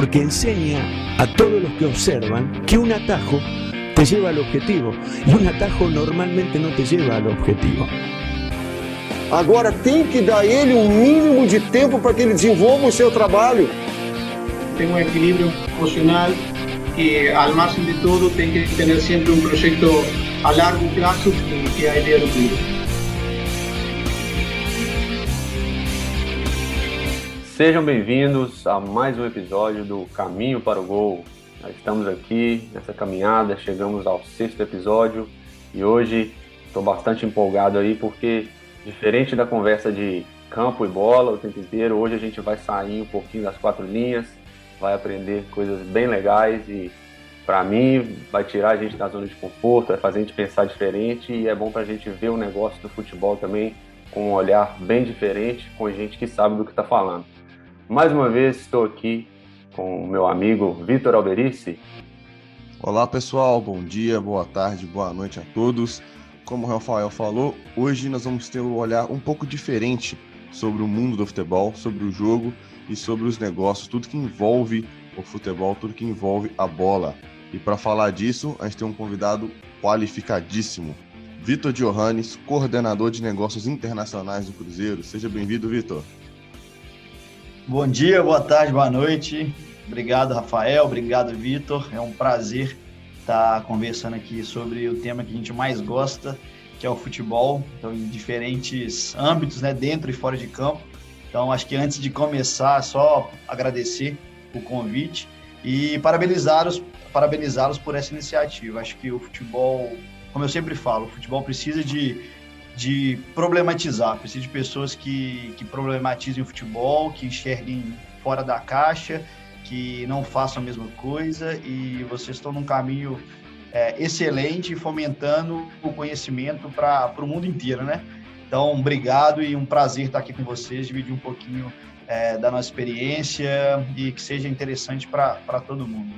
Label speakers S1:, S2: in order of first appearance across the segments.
S1: porque enseña a todos los que observan que un atajo te lleva al objetivo y un atajo normalmente no te lleva al objetivo.
S2: Agora tem que dar ele um mínimo de tempo para que ele desenvolva o seu trabalho.
S3: Tem um equilíbrio emocional que, al margen de todo, tem que ter sempre um projeto a largo prazo que é a ideia do clube.
S4: Sejam bem-vindos a mais um episódio do Caminho para o Gol. Nós estamos aqui nessa caminhada, chegamos ao sexto episódio e hoje estou bastante empolgado aí porque, diferente da conversa de campo e bola o tempo inteiro, hoje a gente vai sair um pouquinho das quatro linhas, vai aprender coisas bem legais e, para mim, vai tirar a gente da zona de conforto, vai fazer a gente pensar diferente e é bom para a gente ver o negócio do futebol também com um olhar bem diferente, com gente que sabe do que está falando. Mais uma vez estou aqui com o meu amigo Vitor Alberici.
S5: Olá pessoal, bom dia, boa tarde, boa noite a todos. Como o Rafael falou, hoje nós vamos ter um olhar um pouco diferente sobre o mundo do futebol, sobre o jogo e sobre os negócios, tudo que envolve o futebol, tudo que envolve a bola. E para falar disso, a gente tem um convidado qualificadíssimo, Vitor Johannes, coordenador de negócios internacionais do Cruzeiro. Seja bem-vindo, Vitor.
S6: Bom dia, boa tarde, boa noite. Obrigado, Rafael. Obrigado, Vitor. É um prazer estar conversando aqui sobre o tema que a gente mais gosta, que é o futebol, então, em diferentes âmbitos, né, dentro e fora de campo. Então, acho que antes de começar, só agradecer o convite e parabenizá-los parabenizá-los por essa iniciativa. Acho que o futebol, como eu sempre falo, o futebol precisa de de problematizar. Preciso de pessoas que, que problematizem o futebol, que enxerguem fora da caixa, que não façam a mesma coisa e vocês estão num caminho é, excelente, fomentando o conhecimento para o mundo inteiro, né? Então, obrigado e um prazer estar aqui com vocês, dividir um pouquinho é, da nossa experiência e que seja interessante para todo mundo.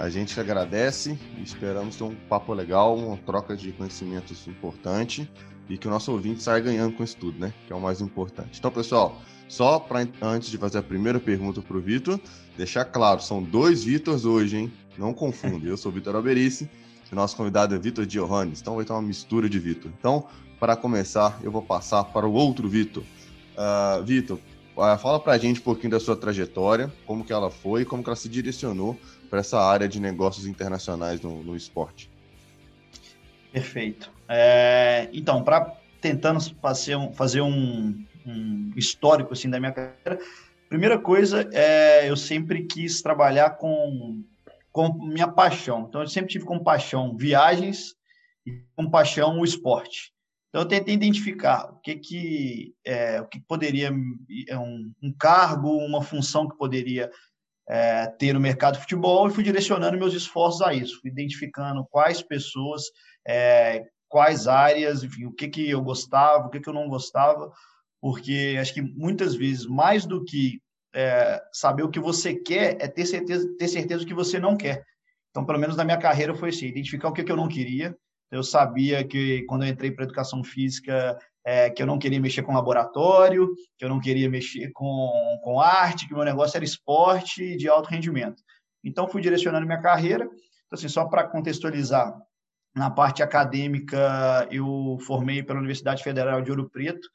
S5: A gente agradece e esperamos ter um papo legal, uma troca de conhecimentos importante e que o nosso ouvinte saia ganhando com isso tudo, né? Que é o mais importante. Então, pessoal, só para antes de fazer a primeira pergunta para o Vitor, deixar claro, são dois Vitors hoje, hein? Não confunde. Eu sou o Vitor Alberici e nosso convidado é Vitor Giovanni. Então vai ter uma mistura de Vitor. Então, para começar, eu vou passar para o outro Vitor. Uh, Vitor, uh, fala para a gente um pouquinho da sua trajetória, como que ela foi, como que ela se direcionou para essa área de negócios internacionais no, no esporte.
S6: Perfeito. É, então, para tentando fazer um, fazer um, um, histórico assim da minha carreira, primeira coisa é eu sempre quis trabalhar com com minha paixão. Então, eu sempre tive como paixão viagens e com paixão o esporte. Então, eu tentei identificar o que que é, o que poderia é um, um cargo, uma função que poderia é, ter no mercado de futebol e fui direcionando meus esforços a isso, fui identificando quais pessoas, é, quais áreas, enfim, o que, que eu gostava, o que, que eu não gostava, porque acho que muitas vezes, mais do que é, saber o que você quer, é ter certeza, ter certeza do que você não quer. Então, pelo menos na minha carreira foi assim, identificar o que, que eu não queria. Eu sabia que quando eu entrei para educação física, é, que eu não queria mexer com laboratório, que eu não queria mexer com, com arte, que meu negócio era esporte de alto rendimento. Então, fui direcionando minha carreira. Então, assim, só para contextualizar, na parte acadêmica, eu formei pela Universidade Federal de Ouro Preto,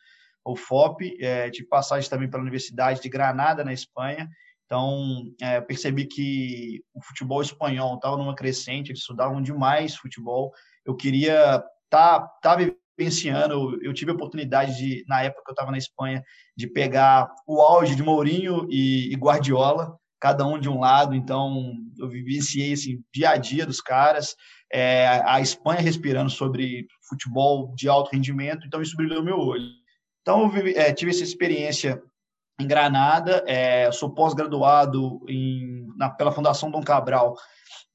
S6: o FOP, é, tive passagem também pela Universidade de Granada, na Espanha. Então, é, percebi que o futebol espanhol estava numa crescente, eles estudavam demais futebol. Eu queria estar tá, tá esse ano eu tive a oportunidade de, na época que eu estava na Espanha, de pegar o auge de Mourinho e, e, Guardiola, cada um de um lado. Então, eu vivenciei assim, dia a dia dos caras, é, a Espanha respirando sobre futebol de alto rendimento, então isso brilhou meu olho. Então, eu é, tive essa experiência em Granada, é, sou pós-graduado pela Fundação Dom Cabral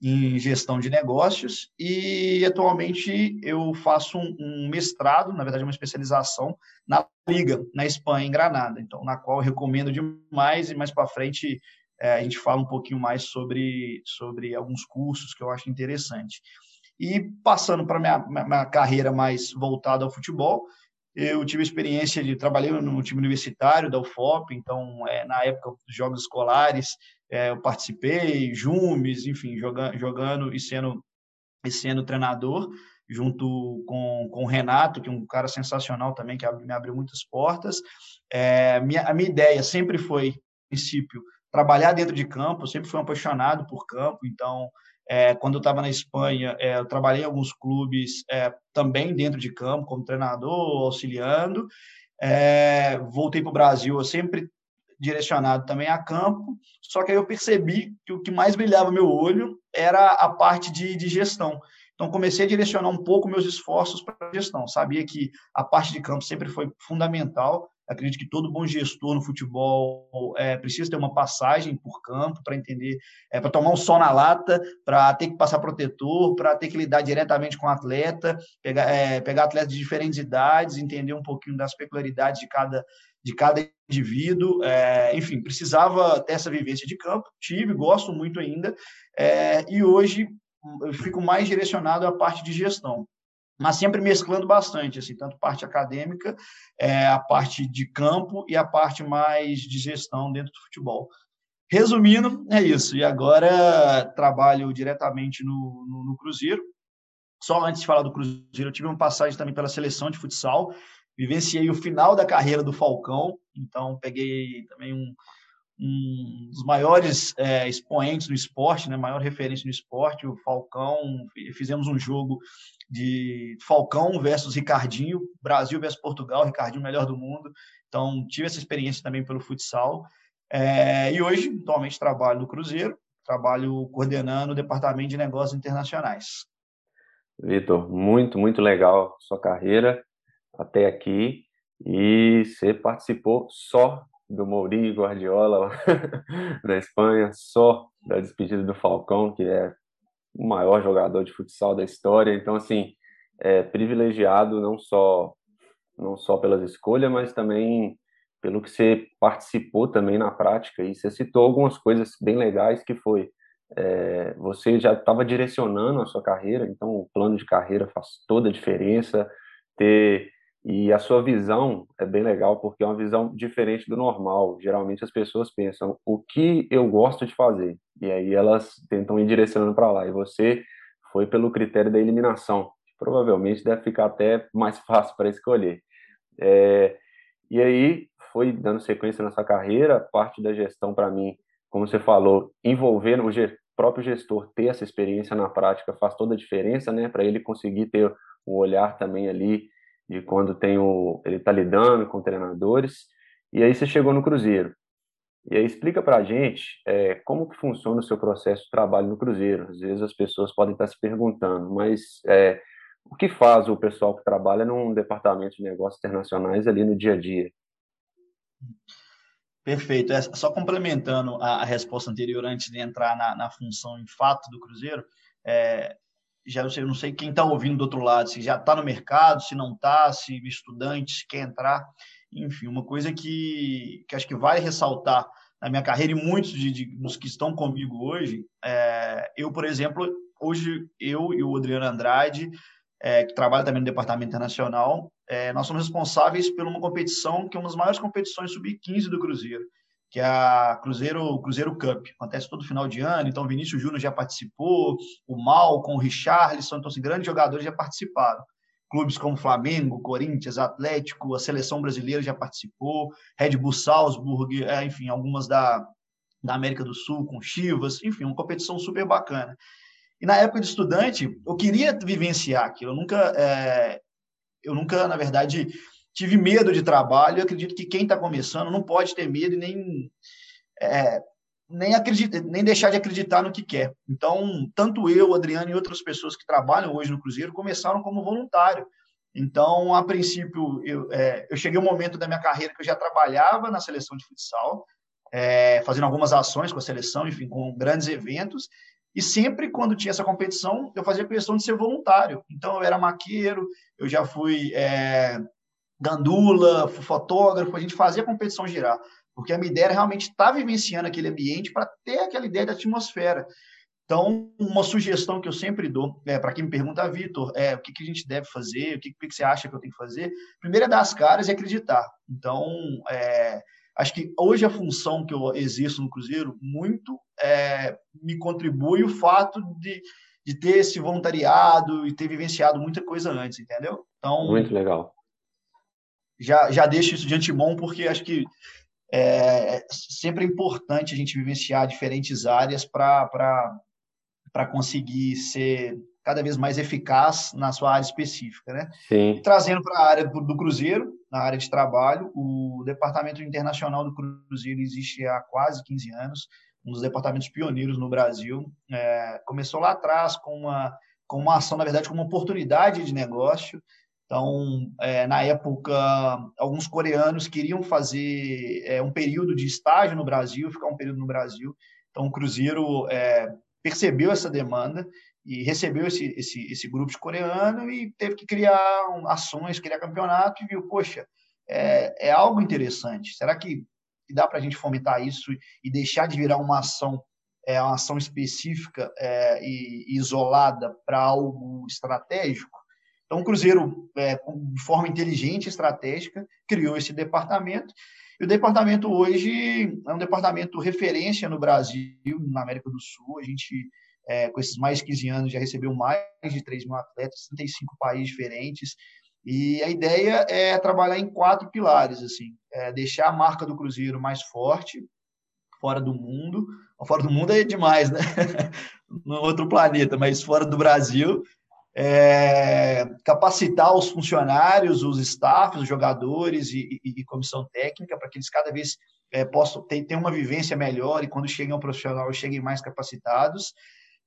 S6: em gestão de negócios e atualmente eu faço um, um, mestrado, na verdade uma especialização na Liga, na Espanha, em Granada, então na qual eu recomendo demais e mais para frente é, a gente fala um pouquinho mais sobre, sobre alguns cursos que eu acho interessante. E passando para minha, minha carreira mais voltada ao futebol, eu tive experiência de trabalhar no time universitário da UFOP, então é, na época dos jogos escolares é, eu participei, Jumes, enfim, joga, jogando e sendo, e sendo treinador, junto com, com o Renato, que é um cara sensacional também, que me abriu muitas portas. É, minha, a minha ideia sempre foi, princípio, trabalhar dentro de campo, sempre fui um apaixonado por campo, então é, quando eu estava na Espanha, é, eu trabalhei em alguns clubes é, também dentro de campo, como treinador, auxiliando. É, voltei para o Brasil, eu sempre direcionado também a campo, só que aí eu percebi que o que mais brilhava meu olho era a parte de, de gestão. Então, comecei a direcionar um pouco meus esforços para a gestão. Sabia que a parte de campo sempre foi fundamental. Acredito que todo bom gestor no futebol é, precisa ter uma passagem por campo para entender, é, para tomar um sol na lata, para ter que passar protetor, para ter que lidar diretamente com o atleta, pegar, é, pegar atletas de diferentes idades, entender um pouquinho das peculiaridades de cada, de cada indivíduo. É, enfim, precisava ter essa vivência de campo. Tive, gosto muito ainda. É, e hoje eu fico mais direcionado à parte de gestão, mas sempre mesclando bastante, assim, tanto parte acadêmica, é, a parte de campo e a parte mais de gestão dentro do futebol. Resumindo, é isso. E agora trabalho diretamente no, no, no Cruzeiro. Só antes de falar do Cruzeiro, eu tive uma passagem também pela seleção de futsal. Vivenciei o final da carreira do Falcão, então peguei também um, um dos maiores é, expoentes no esporte, né, maior referência no esporte, o Falcão. Fizemos um jogo de Falcão versus Ricardinho, Brasil versus Portugal, Ricardinho melhor do mundo. Então, tive essa experiência também pelo futsal. É, e hoje, atualmente, trabalho no Cruzeiro, trabalho coordenando o Departamento de Negócios Internacionais.
S4: Vitor, muito, muito legal sua carreira até aqui. E você participou só do Mourinho Guardiola na Espanha, só da despedida do Falcão, que é o maior jogador de futsal da história. Então, assim, é privilegiado não só não só pelas escolhas, mas também pelo que você participou também na prática. E você citou algumas coisas bem legais que foi é, você já estava direcionando a sua carreira, então o plano de carreira faz toda a diferença. Ter e a sua visão é bem legal, porque é uma visão diferente do normal. Geralmente as pessoas pensam o que eu gosto de fazer, e aí elas tentam ir direcionando para lá. E você foi pelo critério da eliminação, que provavelmente deve ficar até mais fácil para escolher. É, e aí foi dando sequência nessa carreira, parte da gestão para mim, como você falou, envolvendo o próprio gestor ter essa experiência na prática faz toda a diferença, né? Para ele conseguir ter um olhar também ali de quando tem o, ele está lidando com treinadores, e aí você chegou no Cruzeiro. E aí explica para a gente é, como que funciona o seu processo de trabalho no Cruzeiro. Às vezes as pessoas podem estar se perguntando, mas é, o que faz o pessoal que trabalha num departamento de negócios internacionais ali no dia a dia?
S6: Perfeito. É, só complementando a, a resposta anterior, antes de entrar na, na função em fato do Cruzeiro, é, já não sei, não sei quem está ouvindo do outro lado, se já está no mercado, se não está, se estudante se quer entrar, enfim, uma coisa que, que acho que vai ressaltar na minha carreira e muitos de, de, dos que estão comigo hoje, é, eu, por exemplo, hoje eu e o Adriano Andrade, é, que trabalha também no Departamento Internacional, é, nós somos responsáveis por uma competição que é uma das maiores competições sub-15 do Cruzeiro, que é a Cruzeiro, Cruzeiro Cup. Acontece todo final de ano, então Vinícius Júnior já participou, o Malcom, o Richarlison, então assim, grandes jogadores já participaram. Clubes como Flamengo, Corinthians, Atlético, a seleção brasileira já participou, Red Bull Salzburg, é, enfim, algumas da, da América do Sul, com Chivas, enfim, uma competição super bacana. E na época de estudante, eu queria vivenciar aquilo, eu nunca, é, eu nunca, na verdade, tive medo de trabalho. Eu acredito que quem está começando não pode ter medo e nem, é, nem, acredita, nem deixar de acreditar no que quer. Então, tanto eu, Adriano e outras pessoas que trabalham hoje no Cruzeiro começaram como voluntário. Então, a princípio, eu, é, eu cheguei um momento da minha carreira que eu já trabalhava na seleção de futsal, é, fazendo algumas ações com a seleção, enfim, com grandes eventos. E sempre quando tinha essa competição, eu fazia questão de ser voluntário. Então, eu era maqueiro, eu já fui é, gandula, fotógrafo, a gente fazia a competição girar, porque a minha ideia era realmente estar tá vivenciando aquele ambiente para ter aquela ideia da atmosfera. Então, uma sugestão que eu sempre dou, é, para quem me pergunta, Vitor, é, o que, que, a gente deve fazer, o que, que, você acha que eu tenho que fazer? Primeiro é dar as caras e acreditar. Então, é, acho que hoje a função que eu exerço no Cruzeiro muito é, me contribui o fato de, de ter esse voluntariado e ter vivenciado muita coisa antes, entendeu?
S4: Então, muito legal.
S6: Já, já deixo isso de antemão, porque acho que é sempre é importante a gente vivenciar diferentes áreas para conseguir ser cada vez mais eficaz na sua área específica, né?
S4: Sim.
S6: E trazendo para a área do, do, Cruzeiro, na área de trabalho, o Departamento Internacional do Cruzeiro existe há quase 15 anos, um dos departamentos pioneiros no Brasil. É, começou lá atrás com uma, com uma ação, na verdade, com uma oportunidade de negócio. Então, é, na época, alguns coreanos queriam fazer é, um período de estágio no Brasil, ficar um período no Brasil. Então, o Cruzeiro é, percebeu essa demanda e recebeu esse, esse, esse grupo de coreano e teve que criar ações, criar campeonato e viu, poxa, é, é algo interessante. Será que dá para a gente fomentar isso e deixar de virar uma ação é uma ação específica é, e, isolada para algo estratégico. Então, o Cruzeiro, é, de forma inteligente estratégica, criou esse departamento. E o departamento hoje é um departamento referência no Brasil, na América do Sul. A gente é, com esses mais de 15 anos, já recebeu mais de 3 mil atletas, 35 países diferentes. E a ideia é trabalhar em quatro pilares, assim, é deixar a marca do Cruzeiro mais forte, fora do mundo. Fora do mundo é demais, né? no outro planeta, mas fora do Brasil. É, capacitar os funcionários, os staffs, os jogadores e, e, e comissão técnica para que eles cada vez é, possam ter, ter uma vivência melhor e quando cheguem ao profissional cheguem mais capacitados.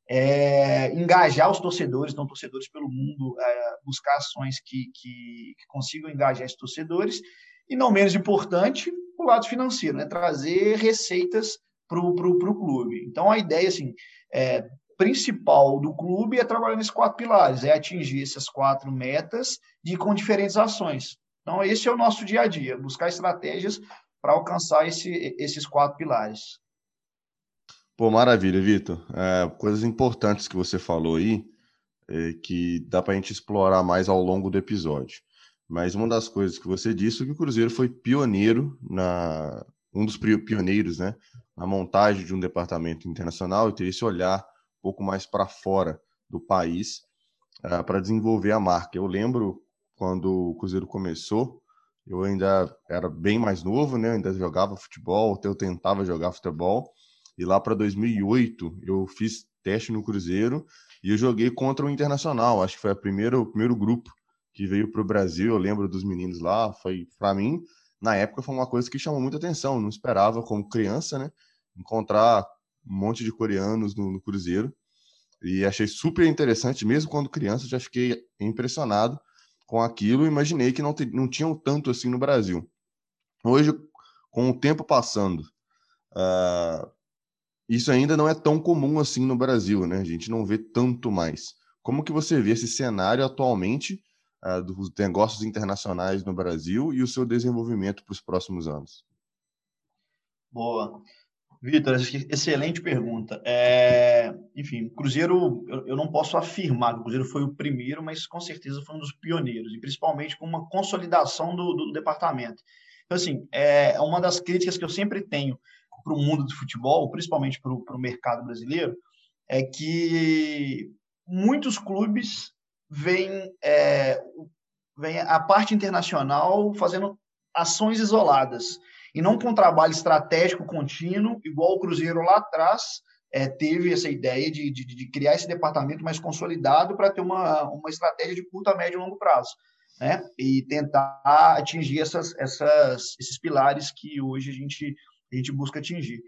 S6: É, engajar os torcedores, então torcedores pelo mundo, é, buscar ações que, que, que, consigam engajar esses torcedores, e não menos importante, o lado financeiro, né, trazer receitas para o clube. Então a ideia assim, é, principal do clube é trabalhar nesses quatro pilares, é atingir essas quatro metas de, com diferentes ações. Então esse é o nosso dia a dia, buscar estratégias para alcançar esse, esses quatro pilares.
S5: Pô, maravilha, Vitor. É, coisas importantes que você falou aí, é, que dá para a gente explorar mais ao longo do episódio. Mas uma das coisas que você disse é que o Cruzeiro foi pioneiro na um dos pioneiros, né, na montagem de um departamento internacional e ter esse olhar pouco mais para fora do país uh, é, para desenvolver a marca. Eu lembro quando o Cruzeiro começou, eu ainda era bem mais novo, né, ainda jogava futebol, eu tentava jogar futebol e lá para 2008 eu fiz teste no Cruzeiro e eu joguei contra o Internacional. Acho que foi a primeira, o primeiro grupo que veio para o Brasil. Eu lembro dos meninos lá. Foi para mim na época foi uma coisa que chamou muita atenção. Eu não esperava como criança, né, encontrar um monte de coreanos no, no Cruzeiro e achei super interessante. Mesmo quando criança já fiquei impressionado com aquilo. Imaginei que não, te, não tinham tanto assim no Brasil. Hoje, com o tempo passando, uh, isso ainda não é tão comum assim no Brasil, né? A gente não vê tanto mais. Como que você vê esse cenário atualmente uh, dos negócios internacionais no Brasil e o seu desenvolvimento para os próximos anos?
S6: Boa. Vitor, excelente pergunta. É, enfim, Cruzeiro, eu, eu, não posso afirmar que o Cruzeiro foi o primeiro, mas com certeza foi um dos pioneiros, e principalmente com uma consolidação do, do departamento. Então, assim, é uma das críticas que eu sempre tenho para o mundo do futebol, principalmente para o mercado brasileiro, é que muitos clubes veem, é, veem a parte internacional fazendo ações isoladas e não com um trabalho estratégico contínuo, igual o Cruzeiro lá atrás é, teve essa ideia de, de, de, criar esse departamento mais consolidado para ter uma, uma estratégia de curto, médio e longo prazo. Né? E tentar atingir essas, essas, esses pilares que hoje a gente a gente busca atingir.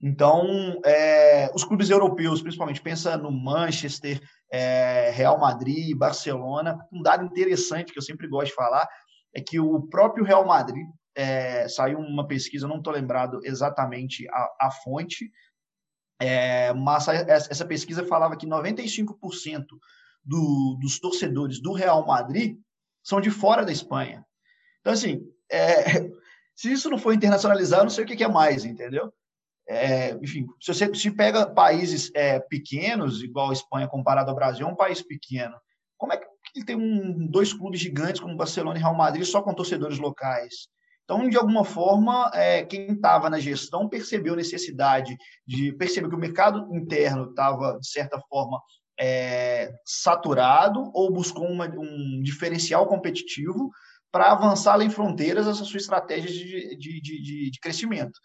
S6: Então, é, os clubes europeus, principalmente, pensa no Manchester, é, Real Madrid, Barcelona. Um dado interessante que eu sempre gosto de falar é que o próprio Real Madrid é, saiu uma pesquisa, não estou lembrado exatamente a, a fonte, é, mas essa pesquisa falava que 95% do, dos torcedores do Real Madrid são de fora da Espanha. Então, assim, é, se isso não for internacionalizado, não sei o que, que é mais, entendeu? É, enfim, se você se pega países é, pequenos, igual a Espanha comparado ao Brasil, é um país pequeno. Como é que tem um, dois clubes gigantes como Barcelona e Real Madrid só com torcedores locais? Então, de alguma forma, é, quem estava na gestão percebeu necessidade de perceber que o mercado interno estava, de certa forma, é, saturado ou buscou uma, um diferencial competitivo para avançar além fronteiras essa sua estratégia de, de, de, de crescimento.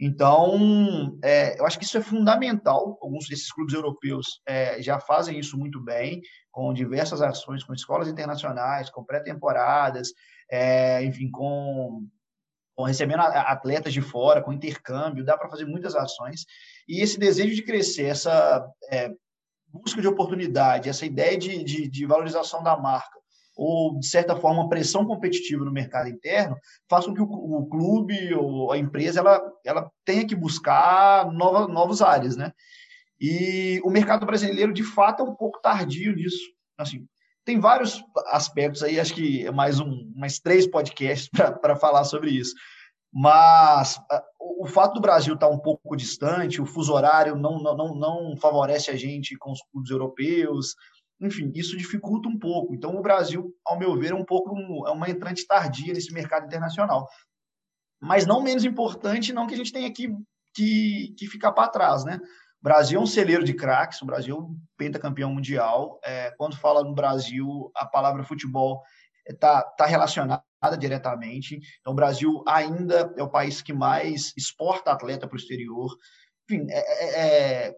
S6: Então, é, eu acho que isso é fundamental. Alguns desses clubes europeus é, já fazem isso muito bem, com diversas ações, com escolas internacionais, com pré-temporadas, é, enfim, com, com, recebendo atletas de fora, com intercâmbio, dá para fazer muitas ações. E esse desejo de crescer, essa é, busca de oportunidade, essa ideia de, de, de valorização da marca, ou, de certa forma, pressão competitiva no mercado interno, façam que o, o clube ou a empresa ela, ela tenha que buscar nova, novos áreas, né? E o mercado brasileiro, de fato, é um pouco tardio nisso. Assim, tem vários aspectos aí, acho que é mais um, mais três podcasts para falar sobre isso. Mas o fato do Brasil estar um pouco distante, o fuso horário não, não, não favorece a gente com os clubes europeus, enfim, isso dificulta um pouco. Então, o Brasil, ao meu ver, é um pouco é uma entrante tardia nesse mercado internacional. Mas não menos importante, não que a gente tenha que, que, que ficar para trás, né? O Brasil é um celeiro de craques, o Brasil é um pentacampeão mundial. É, quando fala no Brasil, a palavra futebol está tá relacionada diretamente. Então, o Brasil ainda é o país que mais exporta atleta para o exterior. Enfim, é, é,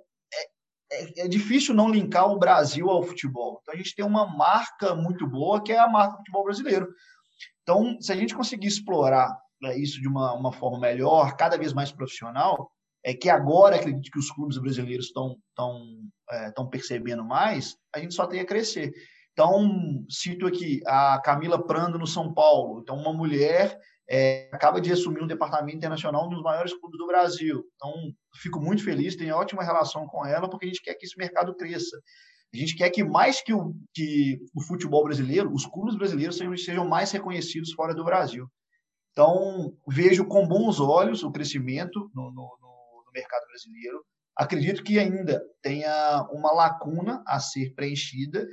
S6: é, é, difícil não linkar o Brasil ao futebol. Então, a gente tem uma marca muito boa, que é a marca futebol brasileiro. Então, se a gente conseguir explorar né, isso de uma, uma forma melhor, cada vez mais profissional, é que agora acredito que os clubes brasileiros estão estão é, percebendo mais, a gente só tem a crescer. Então, cito aqui a Camila Prando no São Paulo. Então, uma mulher é, acaba de assumir um departamento internacional, um dos maiores clubes do Brasil. Então, fico muito feliz, tenho ótima relação com ela, porque a gente quer que esse mercado cresça. A gente quer que mais que o, que o futebol brasileiro, os clubes brasileiros sejam, sejam mais reconhecidos fora do Brasil. Então, vejo com bons olhos o crescimento no, no, no mercado brasileiro. Acredito que ainda tenha uma lacuna a ser preenchida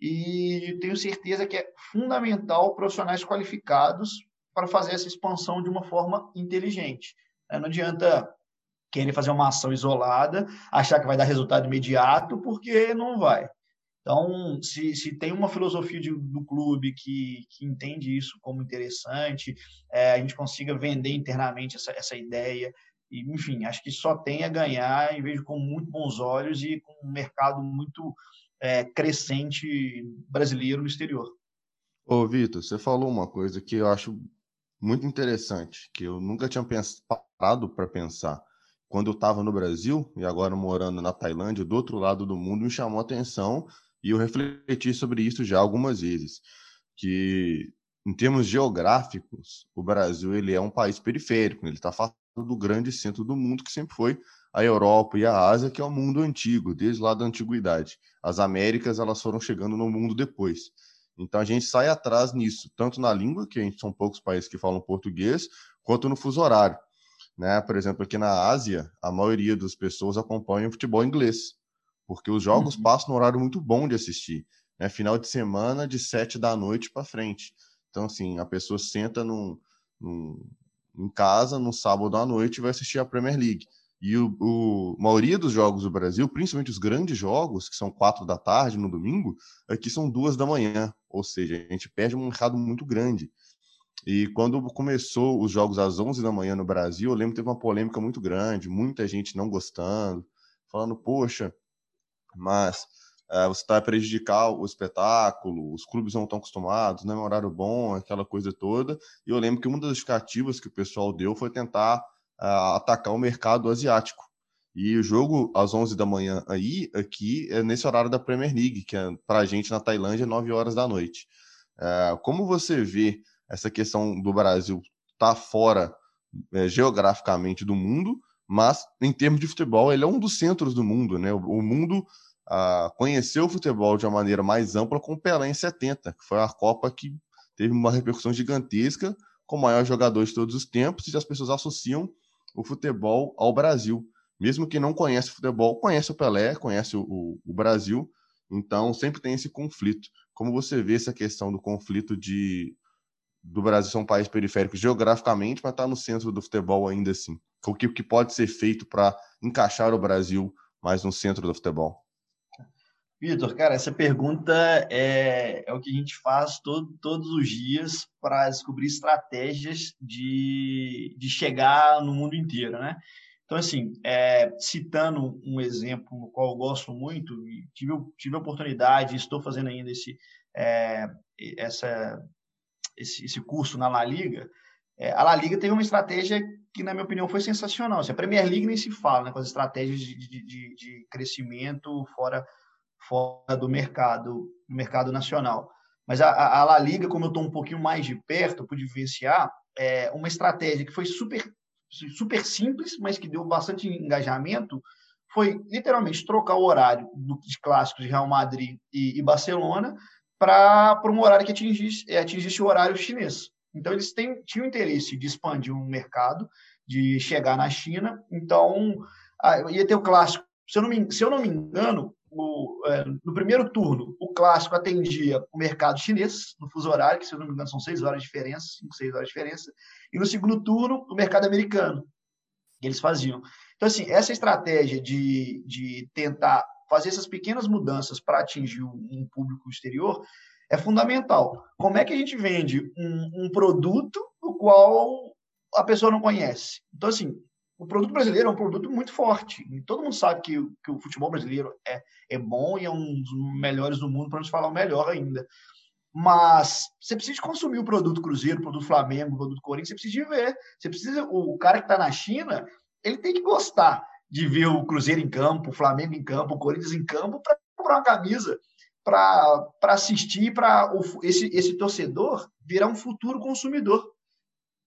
S6: e tenho certeza que é fundamental profissionais qualificados para fazer essa expansão de uma forma inteligente. Né? Não adianta querer fazer uma ação isolada, achar que vai dar resultado imediato, porque não vai. Então, se, se tem uma filosofia de, do clube que, que entende isso como interessante, é, a gente consiga vender internamente essa, essa ideia, enfim, acho que só tem a ganhar e vejo com muito bons olhos e com um mercado muito é, crescente brasileiro no exterior.
S5: Ô, Vitor, você falou uma coisa que eu acho muito interessante, que eu nunca tinha parado para pensar. Quando eu estava no Brasil e agora morando na Tailândia, do outro lado do mundo, me chamou a atenção e eu refleti sobre isso já algumas vezes, que em termos geográficos, o Brasil ele é um país periférico, ele está do grande centro do mundo que sempre foi a Europa e a Ásia, que é o mundo antigo, desde lá da antiguidade. As Américas elas foram chegando no mundo depois. Então a gente sai atrás nisso, tanto na língua, que a gente são poucos países que falam português, quanto no fuso horário. Né? Por exemplo, aqui na Ásia, a maioria das pessoas acompanha o futebol inglês, porque os jogos uhum. passam no horário muito bom de assistir. Né? Final de semana, de sete da noite para frente. Então, assim, a pessoa senta num, num, em casa no sábado à noite vai assistir a Premier League. E o, o, maioria dos jogos do Brasil, principalmente os grandes jogos, que são quatro da tarde no domingo, aqui são duas da manhã. Ou seja, a gente perde um mercado muito grande. E quando começou os jogos às 11 da manhã no Brasil, eu lembro que teve uma polêmica muito grande, muita gente não gostando, falando, poxa, mas é, você está a prejudicar o espetáculo, os clubes não estão acostumados, não é um horário bom, aquela coisa toda. E eu lembro que uma das justificativas que o pessoal deu foi tentar uh, atacar o mercado asiático. E o jogo às 11 da manhã aí, aqui, é nesse horário da Premier League, que é, para a gente na Tailândia, 9 horas da noite. Uh, como você vê essa questão do Brasil estar tá fora uh, geograficamente do mundo, mas em termos de futebol, ele é um dos centros do mundo, né? O, o mundo uh, conheceu o futebol de uma maneira mais ampla com o Pelé em 70, que foi a Copa que teve uma repercussão gigantesca, com o maior jogador de todos os tempos, e as pessoas associam o futebol ao Brasil. Mesmo quem não conhece o futebol, conhece o Pelé, conhece o, o, o Brasil, então sempre tem esse conflito. Como você vê essa questão do conflito de do Brasil ser um país periférico geograficamente, mas está no centro do futebol ainda assim. O que, que pode ser feito para encaixar o Brasil mais no centro do futebol?
S6: Vitor, cara, essa pergunta é, é o que a gente faz todo, todos os dias para descobrir estratégias de, de chegar no mundo inteiro, né? Então, assim, é, citando um exemplo no qual eu gosto muito, tive, tive a oportunidade, estou fazendo ainda esse, é, essa, esse, esse, curso na La Liga, é, a La Liga teve uma estratégia que, na minha opinião, foi sensacional. Assim, a Premier League nem se fala, né, com as estratégias de, de, de, de crescimento fora, fora do mercado, mercado nacional. Mas a, a La Liga, como eu estou um pouquinho mais de perto, pude vivenciar, é uma estratégia que foi super, super simples, mas que deu bastante engajamento, foi literalmente trocar o horário dos clássicos de Real Madrid e, e Barcelona para um horário que atingisse, atingisse o horário chinês. Então, eles têm, tinham interesse de expandir um mercado, de chegar na China. Então, ah, ia ter o clássico. Se eu não me, se eu não me engano, o, é, no primeiro turno, o clássico atendia o mercado chinês, no fuso horário, que se eu não me engano são seis horas de diferença, cinco, seis horas de diferença. E no segundo turno, o mercado americano, que eles faziam. Então, assim, essa estratégia de, de tentar fazer essas pequenas mudanças para atingir um público exterior é fundamental. Como é que a gente vende um, um produto o qual a pessoa não conhece? Então, assim, o produto brasileiro é um produto muito forte. E todo mundo sabe que, que o futebol brasileiro é, é bom e é um dos melhores do mundo, para não falar o melhor ainda. Mas você precisa consumir o produto Cruzeiro, o produto Flamengo, o produto Corinthians, você precisa ver. Você precisa, o cara que está na China, ele tem que gostar de ver o Cruzeiro em campo, o Flamengo em campo, o Corinthians em campo, para comprar uma camisa para assistir, para esse, esse torcedor virar um futuro consumidor.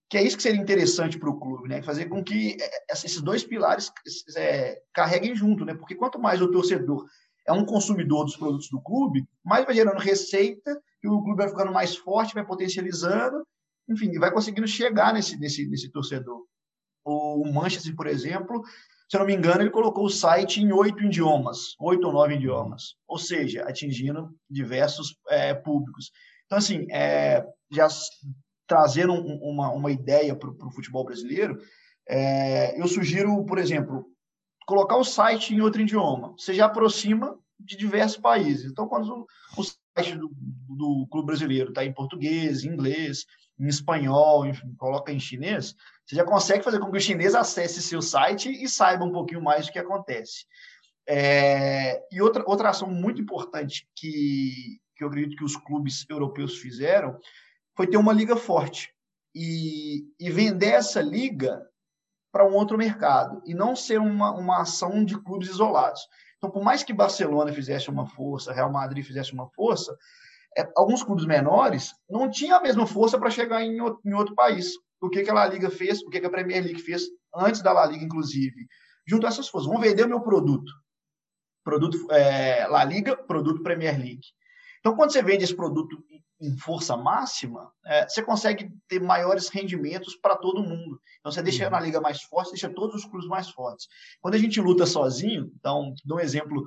S6: Que é isso que seria interessante para o clube, né? Fazer com que é, é, esses dois pilares é, carreguem junto, né? Porque quanto mais o torcedor é um consumidor dos produtos do clube, mais vai gerando receita, e o clube vai ficando mais forte, vai potencializando, enfim, vai conseguindo chegar nesse, nesse, nesse torcedor. O Manchester, por exemplo, se eu não me engano, ele colocou o site em oito idiomas, oito ou nove idiomas, ou seja, atingindo diversos é, públicos. Então, assim, é, já trazendo um, uma, uma ideia para o futebol brasileiro, é, eu sugiro, por exemplo, colocar o site em outro idioma. Você já aproxima de diversos países. Então, quando o, o site do, do clube brasileiro está em português, em inglês, em espanhol, enfim, coloca em chinês, você já consegue fazer com que o chinês acesse seu site e saiba um pouquinho mais do que acontece. É, e outra, outra ação muito importante que, que eu acredito que os clubes europeus fizeram foi ter uma liga forte e, e vender essa liga para um outro mercado e não ser uma, uma ação de clubes isolados. Então, por mais que Barcelona fizesse uma força, Real Madrid fizesse uma força, é, alguns clubes menores não tinham a mesma força para chegar em outro, em outro país o que, que a La Liga fez, o que, que a Premier League fez, antes da La Liga, inclusive. Junto a essas forças, vamos vender o meu produto. Produto é, La Liga, produto Premier League. Então, quando você vende esse produto em força máxima, é, você consegue ter maiores rendimentos para todo mundo. Então, você deixa uhum. na liga mais forte, deixa todos os clubes mais fortes. Quando a gente luta sozinho, então, dou um exemplo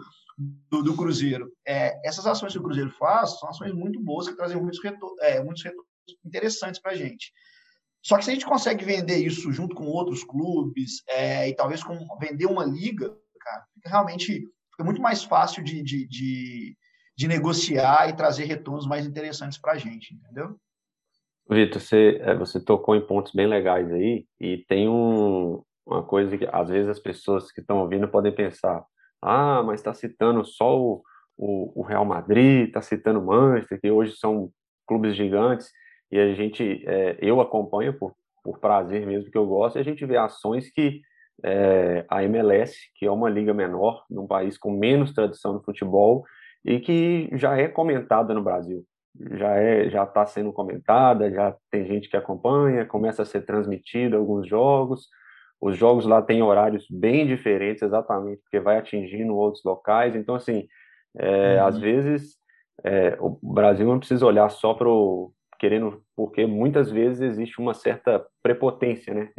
S6: do, do Cruzeiro. É, essas ações que o Cruzeiro faz são ações muito boas que trazem muitos, retor é, muitos retornos interessantes para a gente. Só que se a gente consegue vender isso junto com outros clubes é, e talvez com, vender uma liga, cara, fica realmente fica muito mais fácil de, de, de, de negociar e trazer retornos mais interessantes para a gente, entendeu?
S4: Vitor, você, é, você tocou em pontos bem legais aí e tem um, uma coisa que às vezes as pessoas que estão ouvindo podem pensar, ah, mas está citando só o, o, o Real Madrid, está citando o Manchester, que hoje são clubes gigantes, e a gente, é, eu acompanho por, por prazer mesmo que eu gosto, e a gente vê ações que é, a MLS, que é uma liga menor, num país com menos tradição no futebol, e que já é comentada no Brasil. Já é, já está sendo comentada, já tem gente que acompanha, começa a ser transmitido alguns jogos. Os jogos lá têm horários bem diferentes, exatamente porque vai atingindo outros locais. Então, assim, é, uhum. às vezes é, o Brasil não precisa olhar só para o querendo, porque muitas vezes existe uma certa prepotência, né?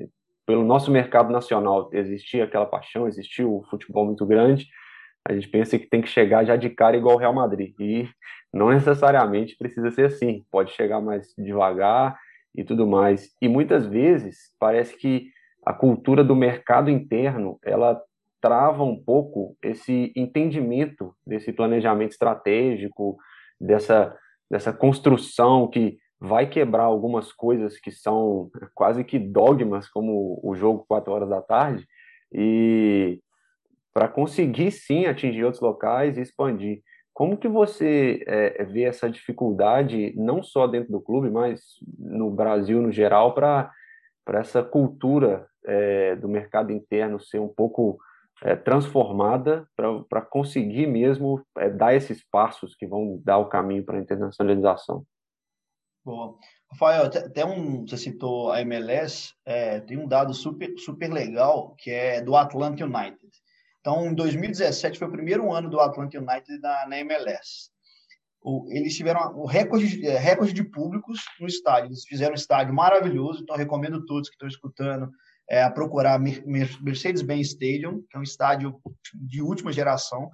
S4: Pelo nosso mercado nacional existia aquela paixão, existia o futebol muito grande, a gente pensa que tem que chegar já de cara igual o Real Madrid, e não necessariamente precisa ser assim, pode chegar mais devagar e tudo mais. E muitas vezes parece que a cultura do mercado interno ela trava um pouco esse entendimento desse planejamento estratégico, dessa, dessa construção que vai quebrar algumas coisas que são quase que dogmas, como o jogo quatro horas da tarde, e para conseguir sim atingir outros locais e expandir. Como que você é, vê essa dificuldade, não só dentro do clube, mas no Brasil no geral, para essa cultura é, do mercado interno ser um pouco é, transformada para conseguir mesmo é, dar esses passos que vão dar o caminho para a internacionalização?
S6: Boa. Rafael, até um, você citou a MLS, é, tem um dado super, super legal que é do Atlanta United. Então, em 2017 foi o primeiro ano do Atlanta United na, na MLS. O, eles tiveram o recorde de, é, recorde de públicos no estádio. Eles fizeram um estádio maravilhoso, então recomendo todos que estão escutando é, a procurar Mercedes-Benz Stadium, que é um estádio de última geração,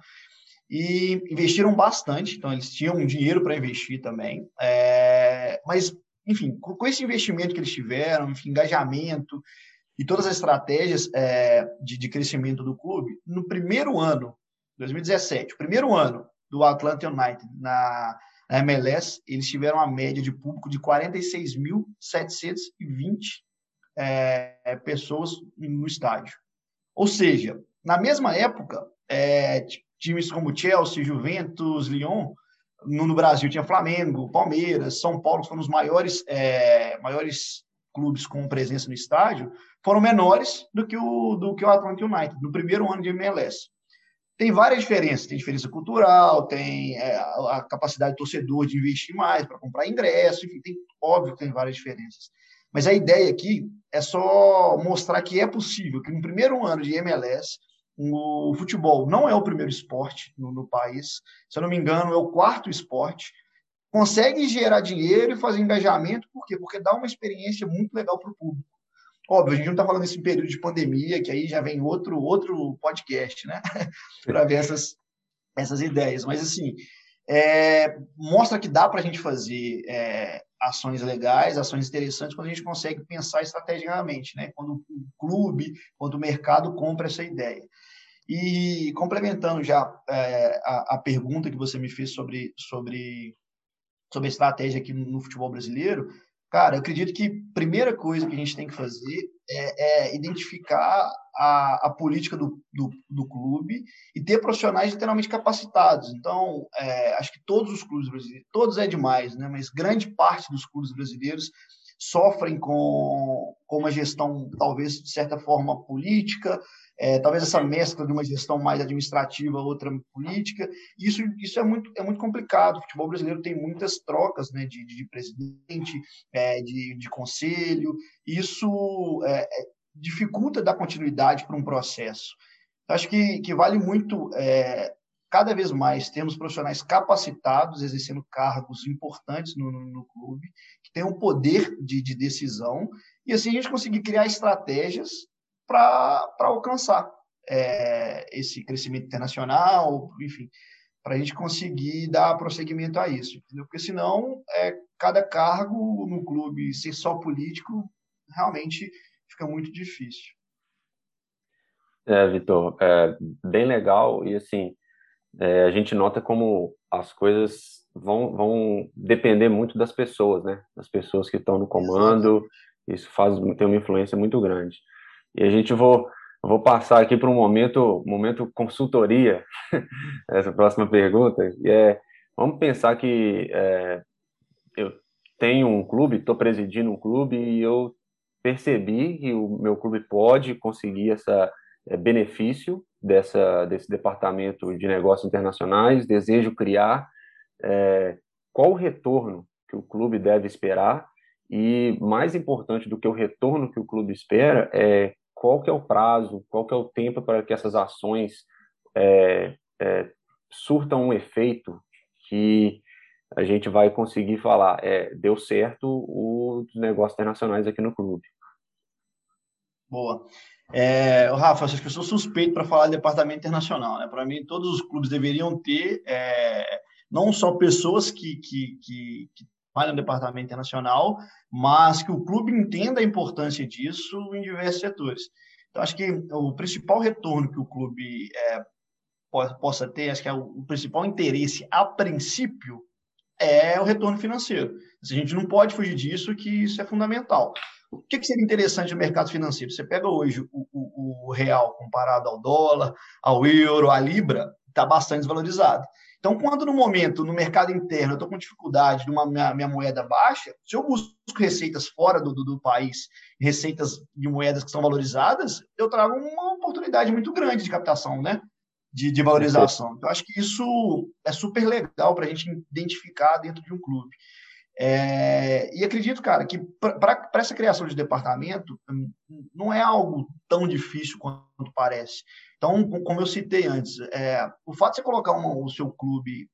S6: e investiram bastante, então eles tinham dinheiro para investir também, é, mas, enfim, com, com, esse investimento que eles tiveram, enfim, engajamento, e todas as estratégias é, de, de, crescimento do clube, no primeiro ano, 2017, o primeiro ano do Atlanta United na, na MLS, eles tiveram uma média de público de 46.720 é, pessoas no estádio. Ou seja, na mesma época, é, times como Chelsea, Juventus, Lyon, no, no, Brasil tinha Flamengo, Palmeiras, São Paulo, foram os maiores, é, maiores clubes com presença no estádio, foram menores do que o, do que o Atlanta United, no primeiro ano de MLS. Tem várias diferenças, tem diferença cultural, tem é, a capacidade do torcedor de investir mais para comprar ingresso, enfim, tem, óbvio tem várias diferenças. Mas a ideia aqui é só mostrar que é possível que no primeiro ano de MLS o futebol não é o primeiro esporte no, no, país, se eu não me engano, é o quarto esporte. Consegue gerar dinheiro e fazer engajamento, por quê? Porque dá uma experiência muito legal para o público. Óbvio, a gente não está falando desse período de pandemia, que aí já vem outro, outro podcast, né? para ver essas, essas ideias. Mas, assim, é, mostra que dá para a gente fazer é, ações legais, ações interessantes, quando a gente consegue pensar estrategicamente, né? Quando o clube, quando o mercado compra essa ideia. E complementando já é, a, a, pergunta que você me fez sobre, sobre, sobre a estratégia aqui no, futebol brasileiro, Cara, eu acredito que a primeira coisa que a gente tem que fazer é, é identificar a, a política do, do, do, clube e ter profissionais literalmente capacitados. Então, é, acho que todos os clubes brasileiros, todos é demais, né? mas grande parte dos clubes brasileiros sofrem com, com uma gestão, talvez, de certa forma, política, é, talvez essa mescla de uma gestão mais administrativa, outra política. Isso, isso é, muito, é muito complicado. O futebol brasileiro tem muitas trocas né, de, de presidente, é, de, de conselho. Isso é, é dificulta dar continuidade para um processo. Acho que, que vale muito, é, cada vez mais, termos profissionais capacitados, exercendo cargos importantes no, no, no clube, que tenham poder de, de decisão, e assim a gente conseguir criar estratégias para alcançar é, esse crescimento internacional, enfim, para a gente conseguir dar prosseguimento a isso, entendeu? Porque senão, é, cada cargo no clube ser só político, realmente fica muito difícil.
S4: É, Vitor, é bem legal e assim, é, a gente nota como as coisas vão, vão depender muito das pessoas, né? Das pessoas que estão no comando, isso faz tem uma influência muito grande. E a gente vou, vou passar aqui para um momento, momento consultoria, essa próxima pergunta, e é, vamos pensar que é, eu tenho um clube, estou presidindo um clube e eu percebi que o meu clube pode conseguir essa é, benefício dessa, desse departamento de negócios internacionais, desejo criar, é, qual o retorno que o clube deve esperar e mais importante do que o retorno que o clube espera é qual que é o prazo, qual que é o tempo para que essas ações é, é, surtam um efeito que a gente vai conseguir falar, é, deu certo os negócios internacionais aqui no clube.
S6: Boa. É, Rafa, acho que eu sou suspeito para falar de departamento internacional. Né? Para mim, todos os clubes deveriam ter é, não só pessoas que, que, que, que trabalha no departamento internacional, mas que o clube entenda a importância disso em diversos setores. Então, acho que o principal retorno que o clube é, possa ter, acho que é o principal interesse, a princípio, é o retorno financeiro. A gente não pode fugir disso, que isso é fundamental. O que, que seria interessante no mercado financeiro? Você pega hoje o, o, o real comparado ao dólar, ao euro, à libra, está bastante desvalorizado. Então, quando no momento, no mercado interno, eu estou com dificuldade de uma minha, minha, moeda baixa, se eu busco receitas fora do, do, do, país, receitas de moedas que são valorizadas, eu trago uma oportunidade muito grande de captação, né? De, de valorização. Então, acho que isso é super legal para a gente identificar dentro de um clube. É, e acredito, cara, que para essa criação de departamento hum, não é algo tão difícil quanto parece. Então, como eu citei antes, é, o fato de você colocar uma, o seu clube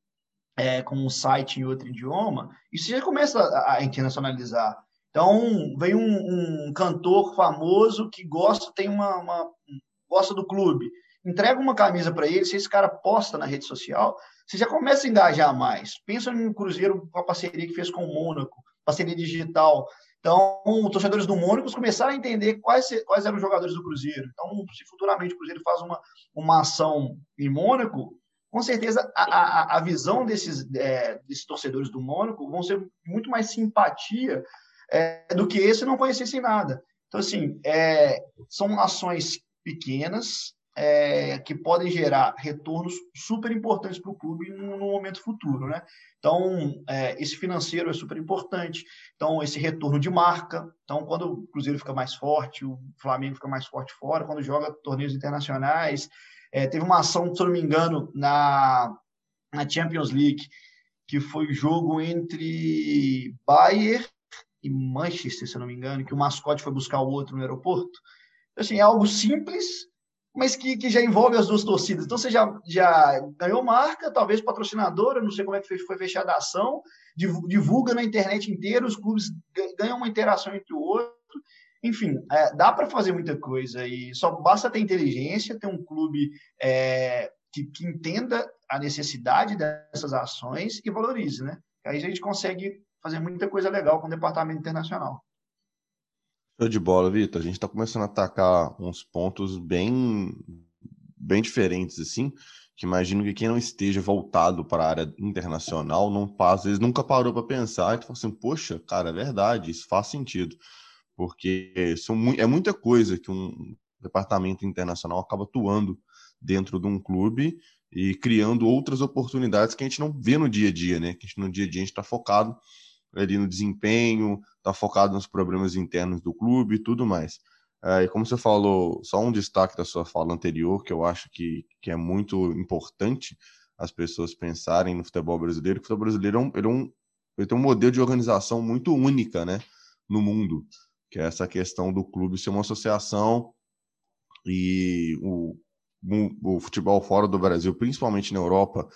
S6: é, com um site em outro idioma, isso já começa a, a internacionalizar. Então, vem um, um, cantor famoso que gosta, tem uma, uma gosta do clube, entrega uma camisa para ele, se esse cara posta na rede social, você já começa a engajar mais. Pensa no Cruzeiro com a parceria que fez com o Mônaco, parceria digital. Então, os torcedores do Mônaco começaram a entender quais, quais eram os jogadores do Cruzeiro. Então, se futuramente o Cruzeiro faz uma, uma ação em Mônaco, com certeza a, a, a visão desses, é, desses torcedores do Mônaco vão ser muito mais simpatia é, do que esse não conhecessem nada. Então, assim, é, são ações pequenas, é, que podem gerar retornos super importantes para o clube no, no, momento futuro, né? Então, é, esse financeiro é super importante. Então, esse retorno de marca. Então, quando o Cruzeiro fica mais forte, o Flamengo fica mais forte fora, quando joga torneios internacionais. É, teve uma ação, se eu não me engano, na, na Champions League, que foi o jogo entre Bayern e Manchester, se eu não me engano, que o mascote foi buscar o outro no aeroporto. Assim, é algo simples, mas que, que já envolve as duas torcidas. Então você já, já ganhou marca, talvez patrocinadora, não sei como é que foi fechada a ação, divulga na internet inteira, os clubes ganham uma interação entre o outro. Enfim, é, dá para fazer muita coisa e só basta ter inteligência, ter um clube é, que, que entenda a necessidade dessas ações e valorize, né? Aí a gente consegue fazer muita coisa legal com o departamento internacional.
S5: Show de bola, Vitor. A gente está começando a atacar uns pontos bem, bem diferentes, assim, que imagino que quem não esteja voltado para a área internacional, não às vezes nunca parou para pensar e fala assim, poxa, cara, é verdade, isso faz sentido. Porque são, é muita coisa que um departamento internacional acaba atuando dentro de um clube e criando outras oportunidades que a gente não vê no dia a dia, né? Que a gente, no dia a dia a gente está focado ali no desempenho, está focado nos problemas internos do clube e tudo mais. É, e como você falou, só um destaque da sua fala anterior, que eu acho que, que é muito importante as pessoas pensarem no futebol brasileiro, que o futebol brasileiro é um, ele, é um, ele tem um modelo de organização muito única né, no mundo, que é essa questão do clube ser uma associação e o, o, o futebol fora do Brasil, principalmente na Europa,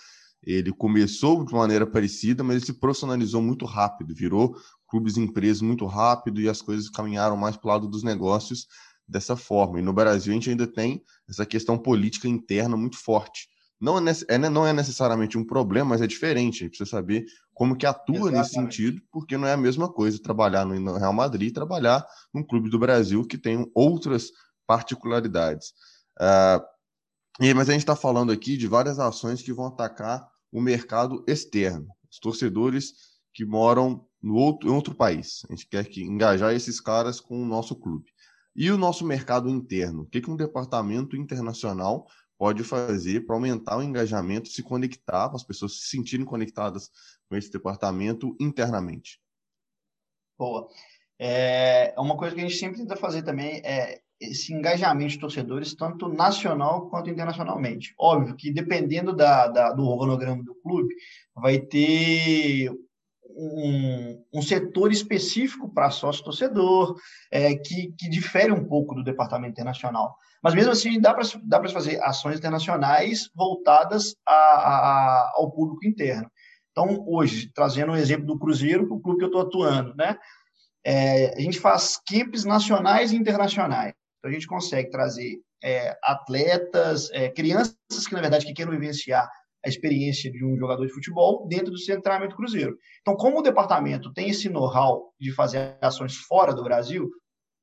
S5: ele começou de maneira parecida, mas ele se profissionalizou muito rápido, virou clubes e empresas muito rápido e as coisas caminharam mais para o lado dos negócios dessa forma. E no Brasil a gente ainda tem essa questão política interna muito forte. Não é, é não é necessariamente um problema, mas é diferente. A gente precisa saber como que atua Exatamente. nesse sentido, porque não é a mesma coisa trabalhar no Real Madrid e trabalhar num clube do Brasil que tem outras particularidades. Uh, e, mas a gente está falando aqui de várias ações que vão atacar o mercado externo, os torcedores que moram no outro, em outro país. A gente quer que engajar esses caras com o nosso clube. E o nosso mercado interno? O que, que um departamento internacional pode fazer para aumentar o engajamento, se conectar, para as pessoas se sentirem conectadas com esse departamento internamente?
S6: Boa. É uma coisa que a gente sempre tenta fazer também é esse engajamento de torcedores, tanto nacional quanto internacionalmente. Óbvio que dependendo da, da do organograma do clube, vai ter um, um setor específico para sócio-torcedor, é, que, que difere um pouco do departamento internacional. Mas mesmo assim, dá para dá fazer ações internacionais voltadas a, a, ao público interno. Então, hoje, trazendo um exemplo do Cruzeiro, o clube que eu estou atuando, né? É, a gente faz camps nacionais e internacionais. Então, a gente consegue trazer é, atletas, é, crianças que, na verdade, que queiram vivenciar a experiência de um jogador de futebol dentro do treinamento Cruzeiro. Então, como o departamento tem esse know-how de fazer ações fora do Brasil,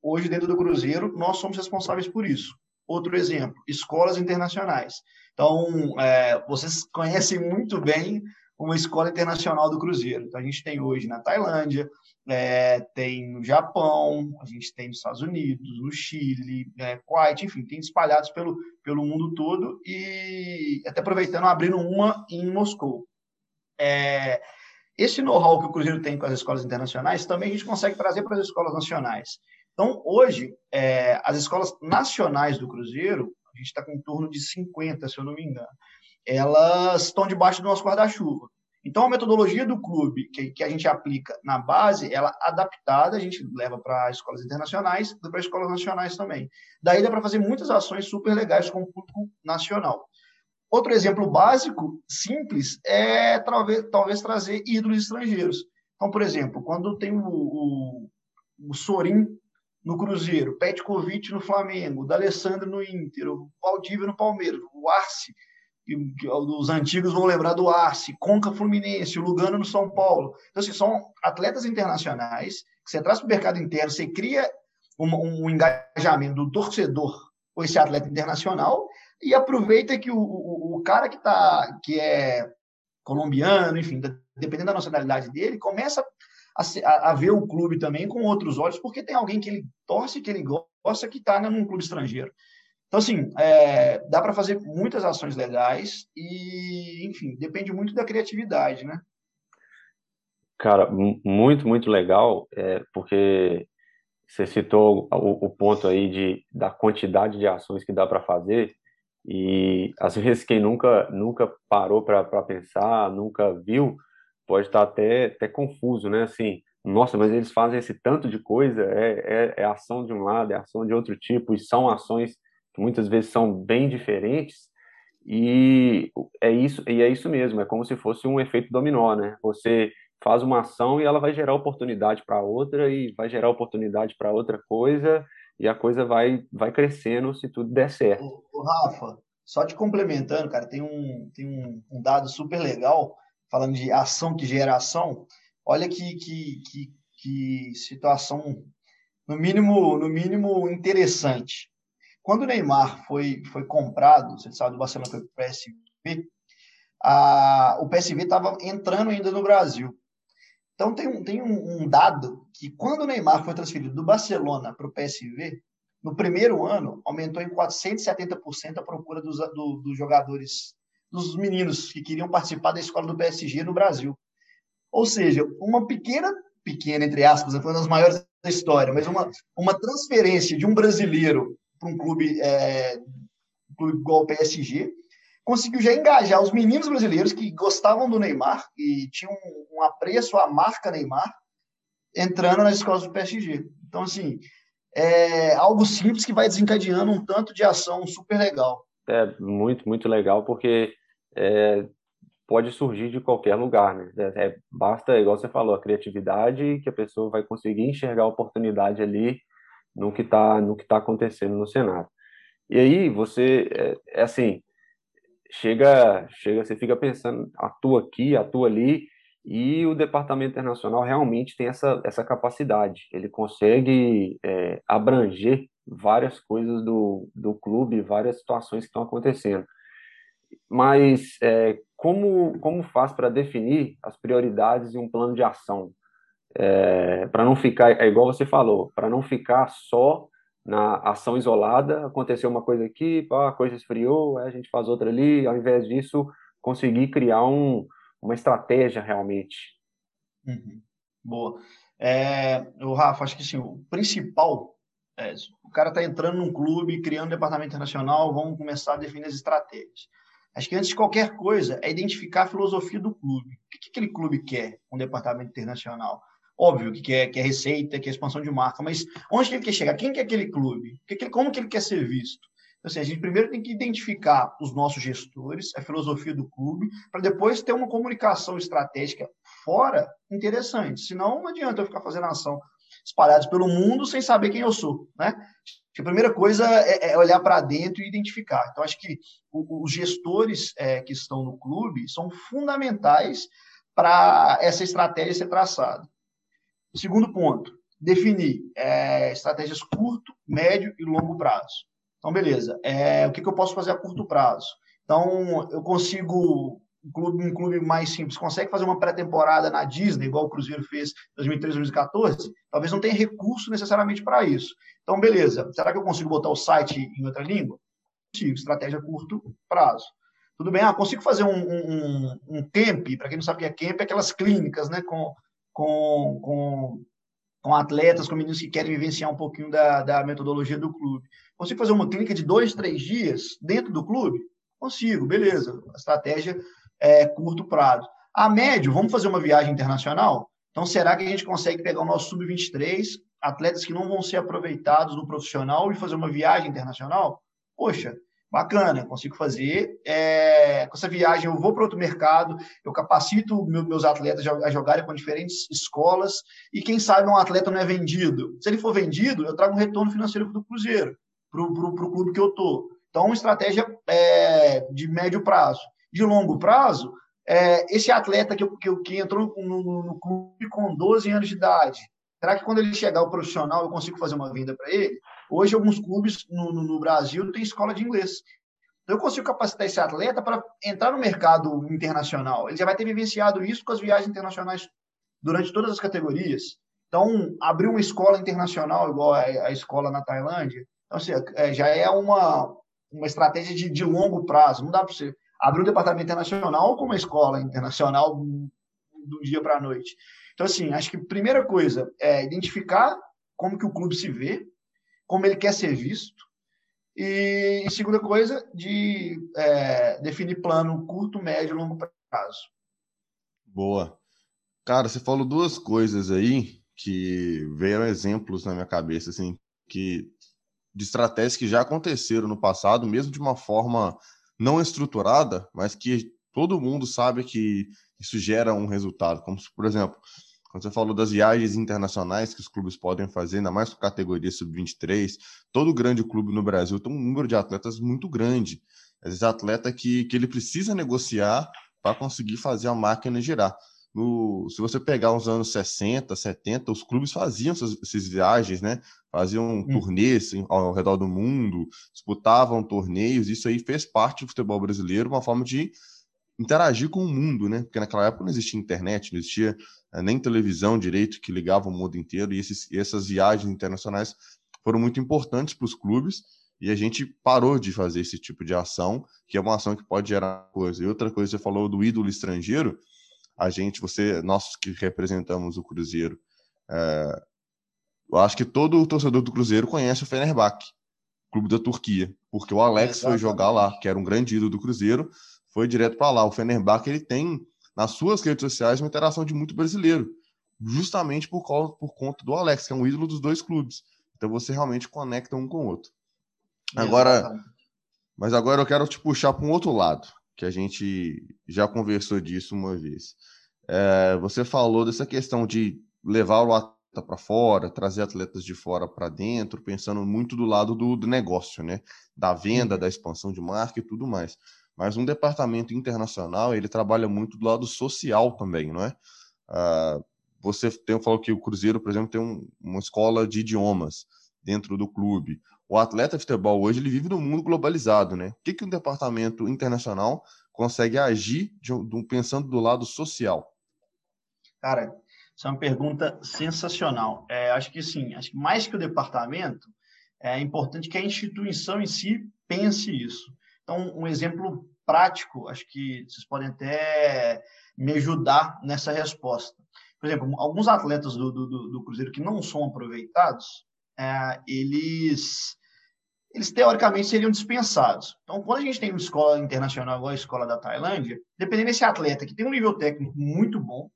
S6: hoje dentro do Cruzeiro nós somos responsáveis por isso. Outro exemplo, escolas internacionais. Então, é, vocês conhecem muito bem uma escola internacional do Cruzeiro. Então, a gente tem hoje na Tailândia, é, tem no Japão, a gente tem nos Estados Unidos, no Chile, é, Kuwait, enfim, tem espalhados pelo, pelo mundo todo e até aproveitando, abrindo uma em Moscou. É, esse know-how que o Cruzeiro tem com as escolas internacionais também a gente consegue trazer para as escolas nacionais. Então, hoje, é, as escolas nacionais do Cruzeiro, a gente está com em torno de 50, se eu não me engano, elas estão debaixo do nosso guarda-chuva. Então, a metodologia do clube que, que, a gente aplica na base, ela adaptada, a gente leva para escolas internacionais e para escolas nacionais também. Daí dá para fazer muitas ações super legais com o público nacional. Outro exemplo básico, simples, é talvez, talvez trazer ídolos estrangeiros. Então, por exemplo, quando tem o, o, o Sorin no Cruzeiro, Petkovic no Flamengo, o D'Alessandro no Inter, o Valdívia no Palmeiras, o Arce os antigos vão lembrar do Arce, Conca Fluminense, o Lugano no São Paulo. Então, assim, são atletas internacionais que você traz para o mercado interno, você cria um, um, engajamento do torcedor com esse atleta internacional e aproveita que o, o, o cara que, tá, que é colombiano, enfim, dependendo da nacionalidade dele, começa a, a, ver o clube também com outros olhos, porque tem alguém que ele torce, que ele gosta, que está num clube estrangeiro. Então, assim, é, dá para fazer muitas ações legais e, enfim, depende muito da criatividade, né?
S4: Cara, muito, muito legal, é, porque você citou o, o, ponto aí de, da quantidade de ações que dá para fazer e, às vezes, quem nunca, nunca parou para pensar, nunca viu, pode estar até, até confuso, né? Assim, nossa, mas eles fazem esse tanto de coisa, é, é, é ação de um lado, é ação de outro tipo, e são ações muitas vezes são bem diferentes e é isso e é isso mesmo é como se fosse um efeito dominó né? Você faz uma ação e ela vai gerar oportunidade para outra e vai gerar oportunidade para outra coisa e a coisa vai vai crescendo se tudo der certo.
S6: O, o Rafa só te complementando cara tem um tem um, um, dado super legal falando de ação que gera ação. Olha que que, que, que situação no mínimo no mínimo interessante quando o Neymar foi, foi comprado, você sabe, do Barcelona foi para o PSV, a, o PSV estava entrando ainda no Brasil. Então, tem, um, tem um, um, dado que quando o Neymar foi transferido do Barcelona para o PSV, no primeiro ano, aumentou em 470% a procura dos, do, dos jogadores, dos meninos que queriam participar da escola do PSG no Brasil. Ou seja, uma pequena, pequena, entre aspas, foi uma das maiores da história, mas uma, uma transferência de um brasileiro para um clube, é, clube igual o PSG, conseguiu já engajar os meninos brasileiros que gostavam do Neymar e tinham um, um apreço à marca Neymar entrando nas escolas do PSG. Então, assim, é algo simples que vai desencadeando um tanto de ação super legal.
S4: É muito, muito legal, porque é, pode surgir de qualquer lugar, né? É, é, basta, igual você falou, a criatividade que a pessoa vai conseguir enxergar a oportunidade ali no que está no que tá acontecendo no cenário. E aí você é, é, assim chega chega você fica pensando atua aqui atua ali e o departamento internacional realmente tem essa essa capacidade. Ele consegue é, abranger várias coisas do, do clube várias situações que estão acontecendo. Mas é, como como faz para definir as prioridades e um plano de ação é, para não ficar, é igual você falou, para não ficar só na ação isolada, aconteceu uma coisa aqui, pá, a coisa esfriou, a gente faz outra ali, ao invés disso, conseguir criar um, uma estratégia realmente.
S6: Uhum. Boa. É, o Rafa, acho que sim, o principal é, o cara está entrando num clube, criando um departamento internacional, vamos começar a definir as estratégias. Acho que antes de qualquer coisa é identificar a filosofia do clube. O que, que aquele clube quer, um departamento internacional? Óbvio que quer, quer receita, quer expansão de marca, mas onde que ele quer chegar? Quem que é aquele clube? Como que ele quer ser visto? Então, assim, a gente primeiro tem que identificar os nossos gestores, a filosofia do clube, para depois ter uma comunicação estratégica fora interessante. Senão, não adianta eu ficar fazendo ação. espalhados pelo mundo sem saber quem eu sou, né? a primeira coisa é, é olhar para dentro e identificar. Então, acho que os gestores é, que estão no clube são fundamentais para essa estratégia ser traçada. Segundo ponto, definir é, estratégias curto, médio e longo prazo. Então, beleza. É, o que, que eu posso fazer a curto prazo? Então, eu consigo um clube, um clube mais simples consegue fazer uma pré-temporada na Disney, igual o Cruzeiro fez em 2013, 2014, talvez não tenha recurso necessariamente para isso. Então, beleza. Será que eu consigo botar o site em outra língua? Consigo. Estratégia curto prazo. Tudo bem? Ah, consigo fazer um, um, um camp, para quem não sabe o que é camp, é aquelas clínicas, né, com, com, com, com atletas, com meninos que querem vivenciar um pouquinho da, da metodologia do clube. Consigo fazer uma clínica de dois, três dias dentro do clube? Consigo, beleza. A estratégia é, curto prazo. A médio, vamos fazer uma viagem internacional? Então, será que a gente consegue pegar o nosso sub-23, atletas que não vão ser aproveitados no profissional e fazer uma viagem internacional? Poxa, bacana, consigo fazer. É, com essa viagem, eu vou para outro mercado, eu capacito meus atletas a jogarem com diferentes escolas e, quem sabe, um atleta não é vendido. Se ele for vendido, eu trago um retorno financeiro para o Cruzeiro, para o clube que eu estou. Então, uma estratégia é, de médio prazo de longo prazo, é, esse atleta que, que, que entrou no, no, no, clube com 12 anos de idade, será que quando ele chegar ao profissional eu consigo fazer uma venda para ele? Hoje, alguns clubes no, no, Brasil têm escola de inglês. Então, eu consigo capacitar esse atleta para entrar no mercado internacional. Ele já vai ter vivenciado isso com as viagens internacionais durante todas as categorias. Então, abrir uma escola internacional, igual a, a escola na Tailândia, então, assim, é, já é uma, uma estratégia de, de longo prazo. Não dá para você abrir um departamento internacional com uma escola internacional do dia para a noite. Então, assim, acho que a primeira coisa é identificar como que o clube se vê, como ele quer ser visto, e, e segunda coisa, de é, definir plano curto, médio e longo prazo.
S5: Boa. Cara, você falou duas coisas aí que veio exemplos na minha cabeça, assim, que de estratégias que já aconteceram no passado, mesmo de uma forma não estruturada, mas que todo mundo sabe que isso gera um resultado. Como, por exemplo, quando você falou das viagens internacionais que os clubes podem fazer, ainda mais com categoria sub-23, todo grande clube no Brasil tem um número de atletas muito grande. Às vezes, atleta que, que ele precisa negociar para conseguir fazer a máquina girar. No, se você pegar os anos 60, 70, os clubes faziam essas, essas viagens, né? Faziam hum. turnês ao redor do mundo, disputavam torneios. Isso aí fez parte do futebol brasileiro, uma forma de interagir com o mundo, né? Porque naquela época não existia internet, não existia eh, nem televisão direito que ligava o mundo inteiro. E, esses, e essas viagens internacionais foram muito importantes para os clubes. E a gente parou de fazer esse tipo de ação, que é uma ação que pode gerar coisa. E outra coisa, você falou do ídolo estrangeiro a gente, você, nós que representamos o Cruzeiro, é, eu acho que todo torcedor do Cruzeiro conhece o Fenerbahçe, clube da Turquia, porque o Alex foi jogar lá, que era um grande ídolo do Cruzeiro, foi direto para lá. O Fenerbahçe ele tem nas suas redes sociais uma interação de muito brasileiro, justamente por, causa, por conta do Alex, que é um ídolo dos dois clubes. Então você realmente conecta um com o outro. Agora, mas agora eu quero te puxar para um outro lado que a gente já conversou disso uma vez. É, você falou dessa questão de levar o atleta para fora, trazer atletas de fora para dentro, pensando muito do lado do, do, negócio, né? Da venda, da expansão de marca e tudo mais. Mas um departamento internacional, ele trabalha muito do lado social também, não é? Uh, você tem, falou que o Cruzeiro, por exemplo, tem um, uma escola de idiomas dentro do clube o atleta de futebol hoje ele vive num mundo globalizado, né? O que, que um departamento internacional consegue agir de, de, pensando do lado social?
S6: Cara, essa é uma pergunta sensacional. É, acho que sim, acho que mais que o departamento, é importante que a instituição em si pense isso. Então, um exemplo prático, acho que vocês podem até me ajudar nessa resposta. Por exemplo, alguns atletas do, do, do Cruzeiro que não são aproveitados, é, eles eles teoricamente seriam dispensados. Então, quando a gente tem uma escola internacional igual a escola da Tailândia, dependendo desse atleta que tem um nível técnico muito bom,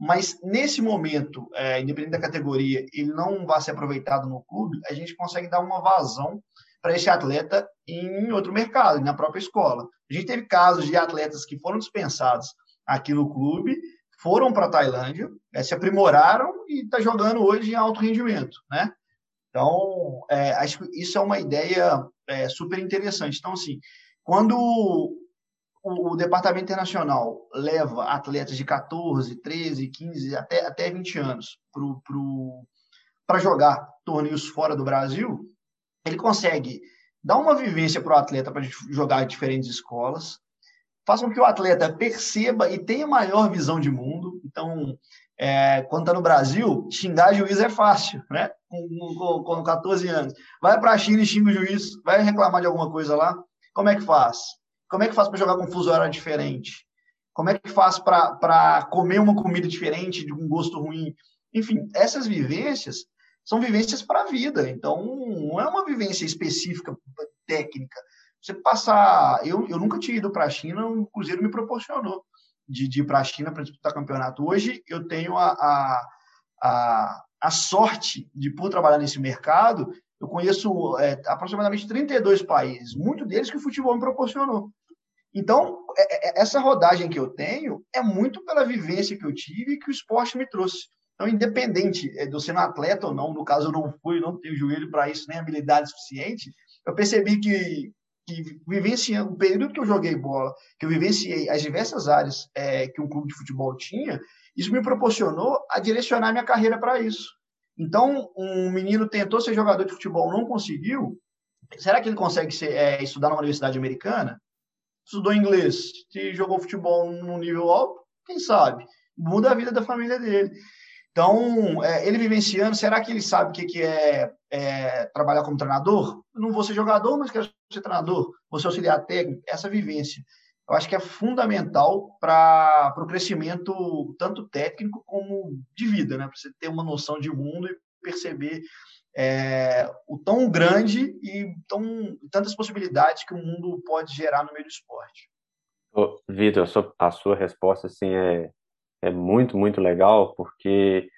S6: mas nesse momento, é, independente da categoria, ele não vai ser aproveitado no clube, a gente consegue dar uma vazão para esse atleta em outro mercado, na própria escola. A gente teve casos de atletas que foram dispensados aqui no clube, foram para a Tailândia, é, se aprimoraram e está jogando hoje em alto rendimento, né? Então, é, acho que isso é uma ideia é, super interessante. Então, assim, quando o, o, Departamento Internacional leva atletas de 14, 13, 15, até, até 20 anos para jogar torneios fora do Brasil, ele consegue dar uma vivência para o atleta para jogar em diferentes escolas, faça com que o atleta perceba e tenha maior visão de mundo. Então, é, quando está no Brasil, xingar juiz é fácil, né? Com, com, com 14 anos. Vai para a China e xinga o juiz, vai reclamar de alguma coisa lá. Como é que faz? Como é que faz para jogar com fuso horário diferente? Como é que faz para comer uma comida diferente, de um gosto ruim? Enfim, essas vivências são vivências para a vida. Então, não é uma vivência específica técnica. Você passar. Eu, eu nunca tinha ido para a China, o Cruzeiro me proporcionou de, de ir para a China para disputar campeonato. Hoje eu tenho a, a, a, a, sorte de, por trabalhar nesse mercado, eu conheço é, aproximadamente 32 países, muito deles que o futebol me proporcionou. Então, é, é, essa rodagem que eu tenho é muito pela vivência que eu tive e que o esporte me trouxe. Então, independente é, de eu ser um atleta ou não, no caso eu não fui, não tenho joelho para isso, nem habilidade suficiente, eu percebi que que vivenciando o período que eu joguei bola, que eu vivenciei as diversas áreas é, que um clube de futebol tinha, isso me proporcionou a direcionar minha carreira para isso. Então, um menino tentou ser jogador de futebol, não conseguiu. Será que ele consegue ser, é, estudar numa universidade americana? Estudou inglês, se jogou futebol num nível alto, quem sabe? Muda a vida da família dele. Então, é, ele vivenciando, será que ele sabe o que, é, é, trabalhar como treinador? Não vou ser jogador, mas quero ser treinador, vou ser auxiliar técnico. Essa vivência, eu acho que é fundamental para o crescimento tanto técnico como de vida, né? Para você ter uma noção de mundo e perceber é, o tão grande e tão, tantas possibilidades que o mundo pode gerar no meio do esporte.
S4: Vitor, a sua resposta assim é é muito, muito legal, porque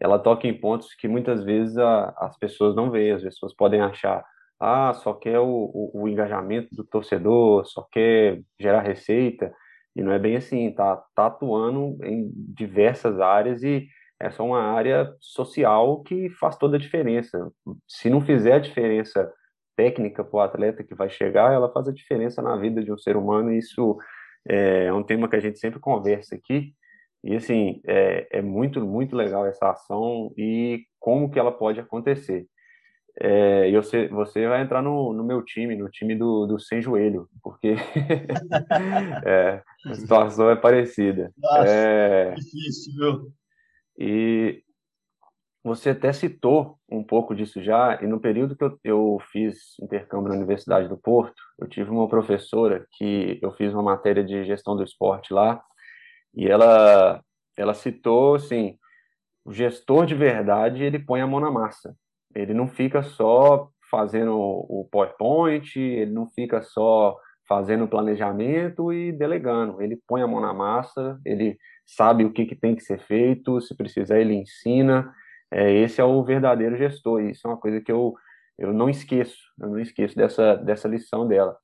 S4: ela toca em pontos que muitas vezes a, as pessoas não veem, as pessoas podem achar, ah, só quer o, o, o, engajamento do torcedor, só quer gerar receita, e não é bem assim, tá, tá atuando em diversas áreas e é uma área social que faz toda a diferença. Se não fizer a diferença técnica para o atleta que vai chegar, ela faz a diferença na vida de um ser humano, e isso é um tema que a gente sempre conversa aqui, e assim, é, é muito, muito legal essa ação e como que ela pode acontecer. É, e você, você vai entrar no, no meu time, no time do, do sem joelho, porque é, a situação é parecida.
S6: Nossa, é, difícil, viu?
S4: E você até citou um pouco disso já, e no período que eu, eu fiz intercâmbio na Universidade do Porto, eu tive uma professora que eu fiz uma matéria de gestão do esporte lá, e ela, ela citou, assim, o gestor de verdade, ele põe a mão na massa. Ele não fica só fazendo o PowerPoint, ele não fica só fazendo o planejamento e delegando. Ele põe a mão na massa, ele sabe o que, que tem que ser feito, se precisar ele ensina. É, esse é o verdadeiro gestor, isso é uma coisa que eu, eu não esqueço, eu não esqueço dessa, dessa lição dela.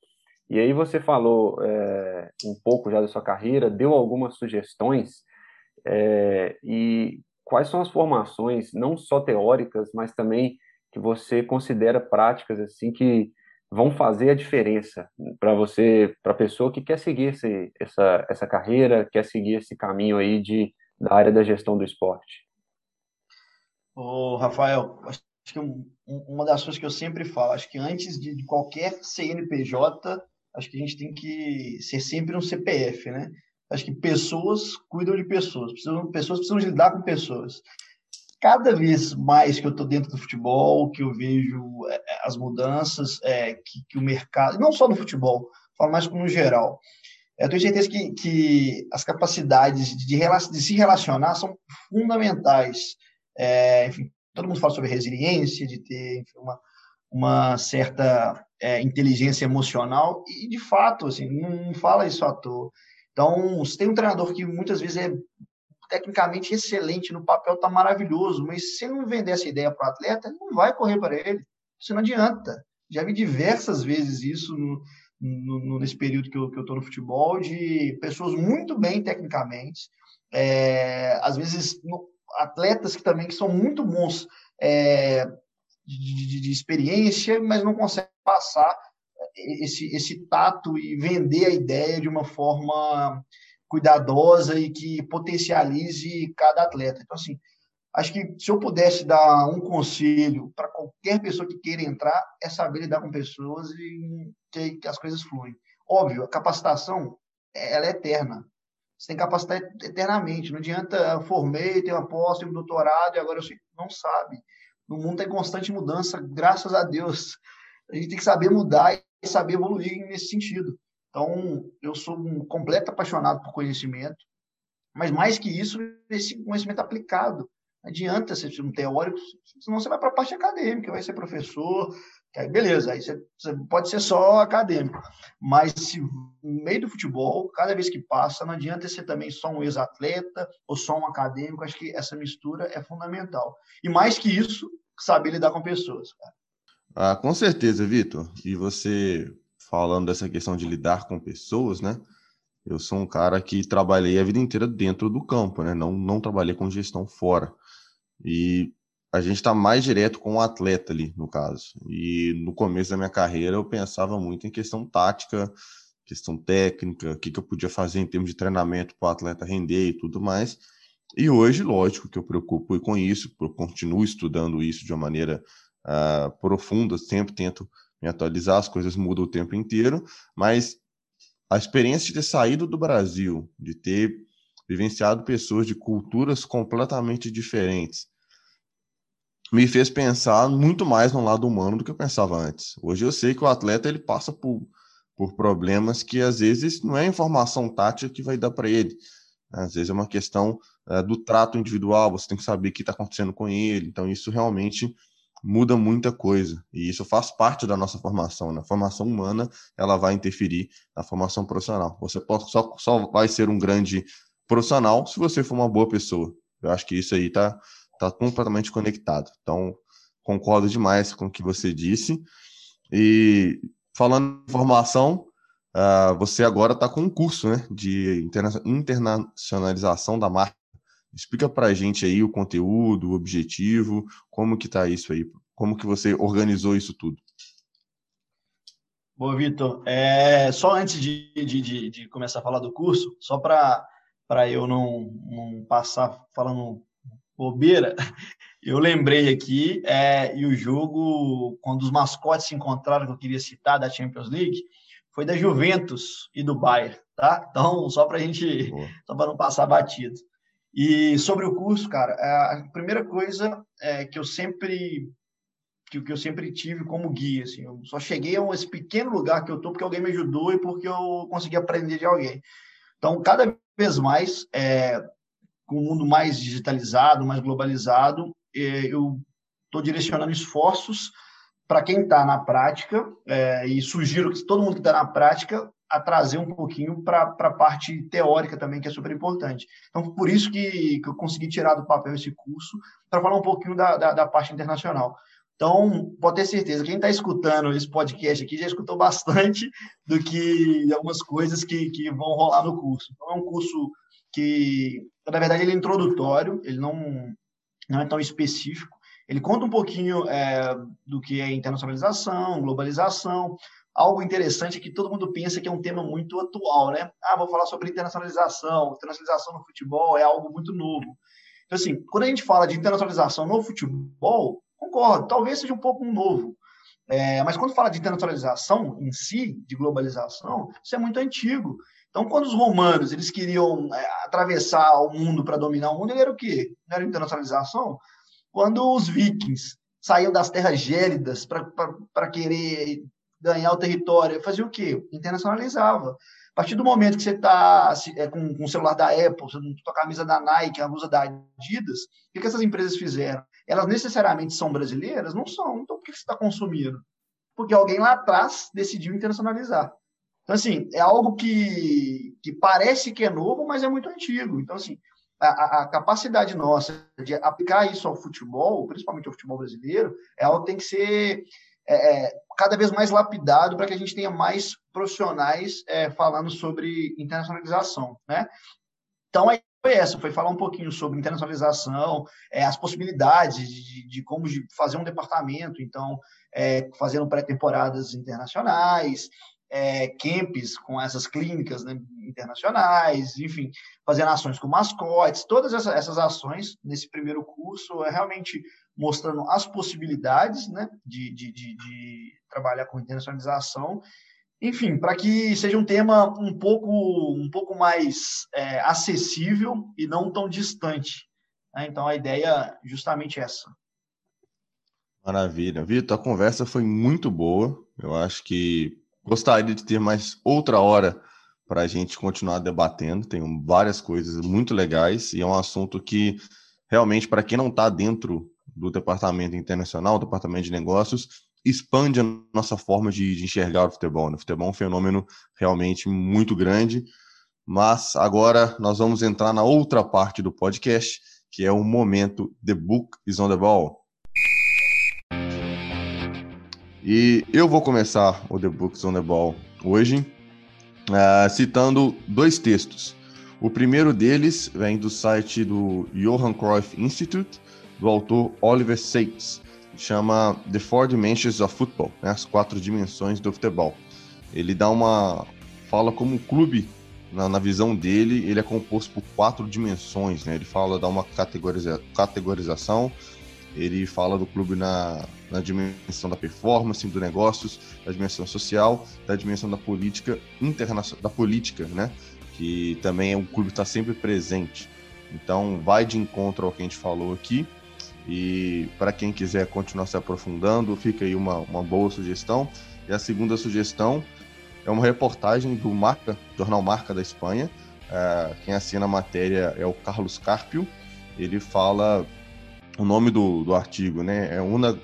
S4: E aí você falou é, um pouco já da sua carreira, deu algumas sugestões, é, e quais são as formações, não só teóricas, mas também que você considera práticas assim que vão fazer a diferença para você, para a pessoa que quer seguir esse, essa, essa carreira, quer seguir esse caminho aí de, da área da gestão do esporte?
S6: Ô, Rafael, acho que um, uma das coisas que eu sempre falo, acho que antes de qualquer CNPJ, acho que a gente tem que ser sempre um CPF, né? Acho que pessoas cuidam de pessoas, precisam, pessoas precisam lidar com pessoas. Cada vez mais que eu estou dentro do futebol, que eu vejo é, é, as mudanças é, que, que, o mercado, não só no futebol, falo mais como no geral, eu tenho certeza que, que as capacidades de, de, se relacionar são fundamentais. É, enfim, todo mundo fala sobre resiliência, de ter enfim, uma, uma certa é, inteligência emocional e, de fato, assim, não fala isso à toa. Então, se tem um treinador que muitas vezes é tecnicamente excelente, no papel está maravilhoso, mas se não vender essa ideia para o atleta, não vai correr para ele. Isso não adianta. Já vi diversas vezes isso no, no, nesse período que eu estou no futebol, de pessoas muito bem tecnicamente, é, às vezes no, atletas que também que são muito bons é, de, de, de, experiência, mas não conseguem passar esse, esse tato e vender a ideia de uma forma cuidadosa e que potencialize cada atleta. Então, assim, acho que se eu pudesse dar um conselho para qualquer pessoa que queira entrar, é saber lidar com pessoas e que, que as coisas fluem. Óbvio, a capacitação, ela é eterna. Você tem que capacitar eternamente. Não adianta, formei, tenho uma pós, tenho um doutorado e agora eu sei. Não sabe. No mundo está em constante mudança, graças a Deus. A gente tem que saber mudar e saber evoluir nesse sentido. Então, eu sou um completo apaixonado por conhecimento, mas mais que isso, esse conhecimento aplicado. Não adianta ser um teórico, senão você vai para a parte acadêmica, vai ser professor, aí beleza, aí você, você, pode ser só acadêmico. Mas se no meio do futebol, cada vez que passa, não adianta ser também só um ex-atleta ou só um acadêmico, acho que essa mistura é fundamental. E mais que isso, saber lidar com pessoas. Cara.
S5: Ah, com certeza, Vitor. E você falando dessa questão de lidar com pessoas, né? Eu sou um cara que trabalhei a vida inteira dentro do campo, né? Não, não trabalhei com gestão fora. E a gente está mais direto com o atleta ali, no caso. E no começo da minha carreira eu pensava muito em questão tática, questão técnica, o que, que eu podia fazer em termos de treinamento para o atleta render e tudo mais. E hoje, lógico que eu preocupo com isso, eu continuo estudando isso de uma maneira uh, profunda, sempre tento me atualizar, as coisas mudam o tempo inteiro, mas a experiência de ter saído do Brasil, de ter vivenciado pessoas de culturas completamente diferentes, me fez pensar muito mais no lado humano do que eu pensava antes. Hoje eu sei que o atleta ele passa por, por problemas que às vezes não é informação tática que vai dar para ele. Às vezes é uma questão é, do trato individual, você tem que saber o que está acontecendo com ele. Então, isso realmente muda muita coisa. E isso faz parte da nossa formação. Na né? formação humana, ela vai interferir na formação profissional. Você só, só vai ser um grande profissional se você for uma boa pessoa. Eu acho que isso aí está tá completamente conectado. Então, concordo demais com o que você disse. E falando em formação, uh, você agora está com um curso né, de interna internacionalização da marca Explica para a gente aí o conteúdo, o objetivo, como que está isso aí, como que você organizou isso tudo.
S6: Boa, Vitor. É, só antes de, de, de, começar a falar do curso, só para eu não, não passar falando bobeira, eu lembrei aqui, é, e o jogo, quando os mascotes se encontraram, que eu queria citar, da Champions League, foi da Juventus e do Bayern, tá? Então, só para a gente, Boa. só para não passar batido. E sobre o curso, cara, a primeira coisa é que eu sempre que, que eu sempre tive como guia, assim, eu só cheguei a esse pequeno lugar que eu tô porque alguém me ajudou e porque eu consegui aprender de alguém. Então, cada vez mais, é, com o mundo mais digitalizado, mais globalizado, é, eu estou direcionando esforços para quem está na prática é, e sugiro que todo mundo que está na prática a trazer um pouquinho para a parte teórica também, que é super importante. Então, por isso que, que eu consegui tirar do papel esse curso, para falar um pouquinho da, da, da, parte internacional. Então, pode ter certeza, quem está escutando esse podcast aqui já escutou bastante do que algumas coisas que, que vão rolar no curso. Então, é um curso que, na verdade, ele é introdutório, ele não, não é tão específico. Ele conta um pouquinho é, do que é internacionalização, globalização, algo interessante que todo mundo pensa que é um tema muito atual, né? Ah, vou falar sobre internacionalização, internacionalização no futebol é algo muito novo. Então, assim, quando a gente fala de internacionalização no futebol, concordo, talvez seja um pouco novo. É, mas quando fala de internacionalização em si, de globalização, isso é muito antigo. Então, quando os romanos eles queriam é, atravessar o mundo para dominar o mundo, ele era o quê? Não era internacionalização? Quando os vikings saíam das terras gélidas para querer ganhar o território, fazia o quê? Internacionalizava. A partir do momento que você está é, com, com o celular da Apple, com a camisa da Nike, a blusa da Adidas, o que, que essas empresas fizeram? Elas necessariamente são brasileiras? Não são. Então, por que você está consumindo? Porque alguém lá atrás decidiu internacionalizar. Então, assim, é algo que, que parece que é novo, mas é muito antigo. Então, assim, a, a, capacidade nossa de aplicar isso ao futebol, principalmente ao futebol brasileiro, é algo que tem que ser é, é, cada vez mais lapidado para que a gente tenha mais profissionais é, falando sobre internacionalização, né? Então, a foi essa, foi falar um pouquinho sobre internacionalização, é, as possibilidades de, de, como fazer um departamento, então, é, fazendo pré-temporadas internacionais, é, camps com essas clínicas né, internacionais, enfim, fazendo ações com mascotes, todas essas, essas ações nesse primeiro curso é realmente mostrando as possibilidades né, de, de, de, de trabalhar com internacionalização enfim, para que seja um tema um pouco, um pouco mais é, acessível e não tão distante. Né? Então, a ideia é justamente essa.
S5: Maravilha. Vitor, a conversa foi muito boa. Eu acho que gostaria de ter mais outra hora para a gente continuar debatendo. Tem várias coisas muito legais e é um assunto que realmente, para quem não está dentro do departamento internacional, do departamento de negócios, expande a nossa forma de, de enxergar o futebol. Né? O futebol é um fenômeno realmente muito grande, mas agora nós vamos entrar na outra parte do podcast, que é o momento The Book is on the Ball. E eu vou começar o The Book is on the Ball hoje, uh, citando dois textos. O primeiro deles vem do site do Johan Cruyff Institute, do autor Oliver Sacks chama The Four Dimensions of Football, né? as quatro dimensões do futebol. Ele dá uma fala como um clube na, na, visão dele, ele é composto por quatro dimensões, né? Ele fala dá uma categoriza, categorização, ele fala do clube na, na dimensão da performance, do negócios, da dimensão social, da dimensão da política internacional, da política, né? Que também é um clube que está sempre presente. Então, vai de encontro ao que a gente falou aqui. E para quem quiser continuar se aprofundando, fica aí uma, uma boa sugestão. E a segunda sugestão é uma reportagem do Marca, Jornal Marca da Espanha. É, quem assina a matéria é o Carlos Carpio. Ele fala o nome do, do artigo, né? É uma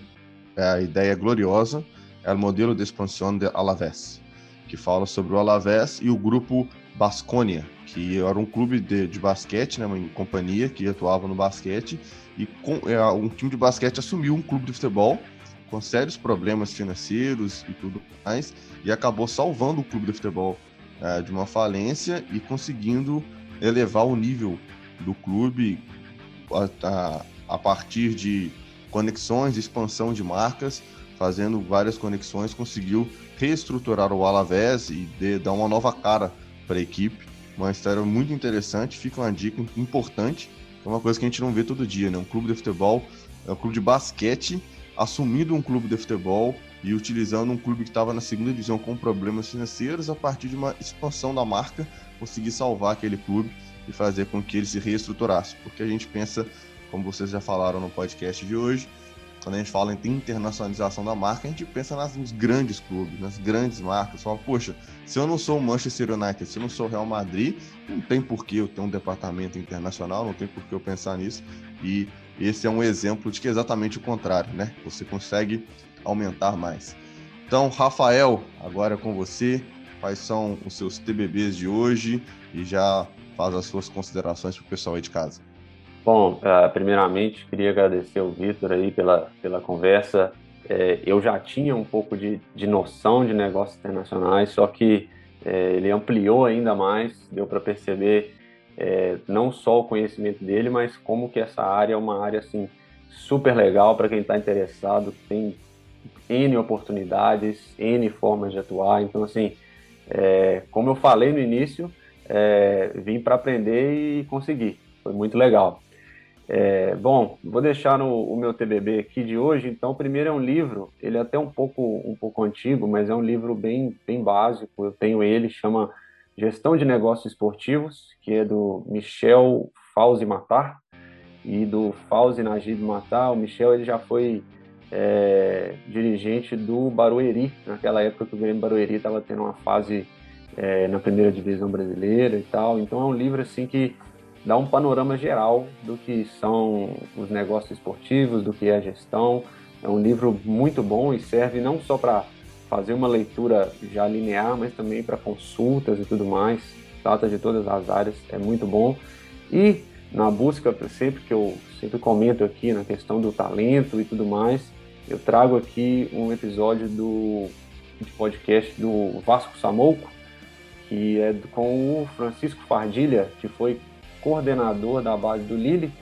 S5: é ideia gloriosa, é o modelo de expansão de Alavés, que fala sobre o Alavés e o grupo Basconia, que era um clube de, de basquete, né, uma companhia que atuava no basquete e com, é, um time de basquete assumiu um clube de futebol com sérios problemas financeiros e tudo mais, e acabou salvando o clube de futebol é, de uma falência e conseguindo elevar o nível do clube a, a, a partir de conexões, expansão de marcas, fazendo várias conexões, conseguiu reestruturar o Alavés e de, dar uma nova cara para a equipe. Uma história muito interessante, fica uma dica importante é uma coisa que a gente não vê todo dia, né? Um clube de futebol, é um clube de basquete, assumindo um clube de futebol e utilizando um clube que estava na segunda divisão com problemas financeiros, a partir de uma expansão da marca, conseguir salvar aquele clube e fazer com que ele se reestruturasse. Porque a gente pensa, como vocês já falaram no podcast de hoje, quando a gente fala em internacionalização da marca, a gente pensa nas, nos grandes clubes, nas grandes marcas. Fala, poxa, se eu não sou o Manchester United, se eu não sou o Real Madrid, não tem por que eu ter um departamento internacional, não tem por que eu pensar nisso. E esse é um exemplo de que é exatamente o contrário, né? Você consegue aumentar mais. Então, Rafael, agora é com você. Quais são os seus TBBs de hoje? E já faz as suas considerações para o pessoal aí de casa.
S4: Bom, uh, primeiramente queria agradecer ao Vitor aí pela, pela conversa. É, eu já tinha um pouco de, de noção de negócios internacionais, só que é, ele ampliou ainda mais, deu para perceber é, não só o conhecimento dele, mas como que essa área é uma área assim super legal para quem está interessado, tem N oportunidades, N formas de atuar. Então, assim, é, como eu falei no início, é, vim para aprender e conseguir. Foi muito legal. É, bom, vou deixar no, o meu TBB aqui de hoje. Então, primeiro é um livro, ele é até um pouco um pouco antigo, mas é um livro bem bem básico. Eu tenho ele, chama Gestão de Negócios Esportivos, que é do Michel Fauzi Matar e do Fauzi Najib Matar. O Michel ele já foi é, dirigente do Barueri, naquela época que o Grêmio Barueri estava tendo uma fase é, na primeira divisão brasileira e tal. Então é um livro assim que dá um panorama geral do que são os negócios esportivos, do que é a gestão. É um livro muito bom e serve não só para fazer uma leitura já linear, mas também para consultas e tudo mais. Trata de todas as áreas, é muito bom. E na busca, sempre que eu sempre comento aqui na questão do talento e tudo mais, eu trago aqui um episódio do de podcast do Vasco Samouco, que é com o Francisco Fardilha, que foi coordenador da base do Lille,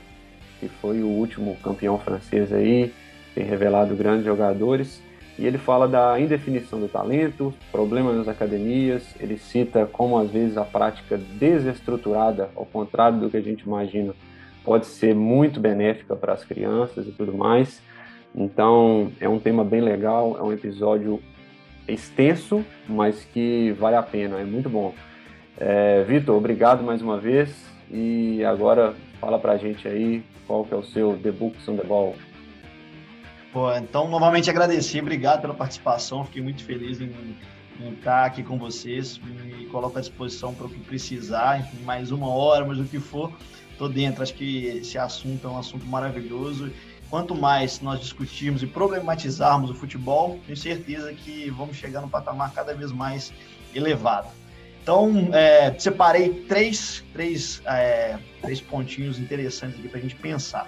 S4: que foi o último campeão francês aí, tem revelado grandes jogadores. E ele fala da indefinição do talento, problemas nas academias, ele cita como às vezes a prática desestruturada, ao contrário do que a gente imagina, pode ser muito benéfica para as crianças e tudo mais. Então, é um tema bem legal, é um episódio extenso, mas que vale a pena, é muito bom. É, Vitor, obrigado mais uma vez e agora fala pra gente aí qual que é o seu The Books on the Ball.
S6: Pô, então, novamente agradecer, obrigado pela participação, fiquei muito feliz em, em estar aqui com vocês, me coloco à disposição para o que precisar, enfim, mais uma hora, mas o que for, tô dentro, acho que esse assunto é um assunto maravilhoso quanto mais nós discutirmos e problematizarmos o futebol, tenho certeza que vamos chegar num patamar cada vez mais elevado. Então, é, separei três, três, é, três pontinhos interessantes aqui para a gente pensar.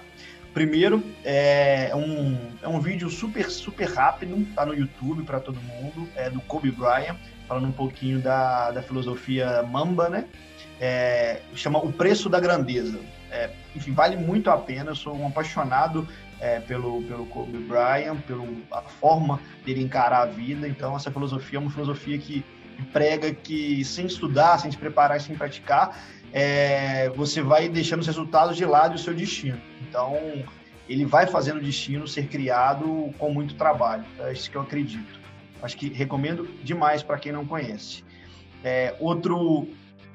S6: Primeiro, é um, é um vídeo super, super rápido, está no YouTube para todo mundo, é do Kobe Bryant, falando um pouquinho da, da filosofia Mamba, né? É, chama O Preço da Grandeza. É, enfim, vale muito a pena, eu sou um apaixonado é, pelo, pelo Kobe Bryant, pela forma dele encarar a vida. Então, essa filosofia é uma filosofia que prega que sem estudar, sem se preparar sem praticar, é, você vai deixando os resultados de lado e o seu destino. Então, ele vai fazendo o destino ser criado com muito trabalho. É isso que eu acredito. Acho que recomendo demais para quem não conhece. É, outro,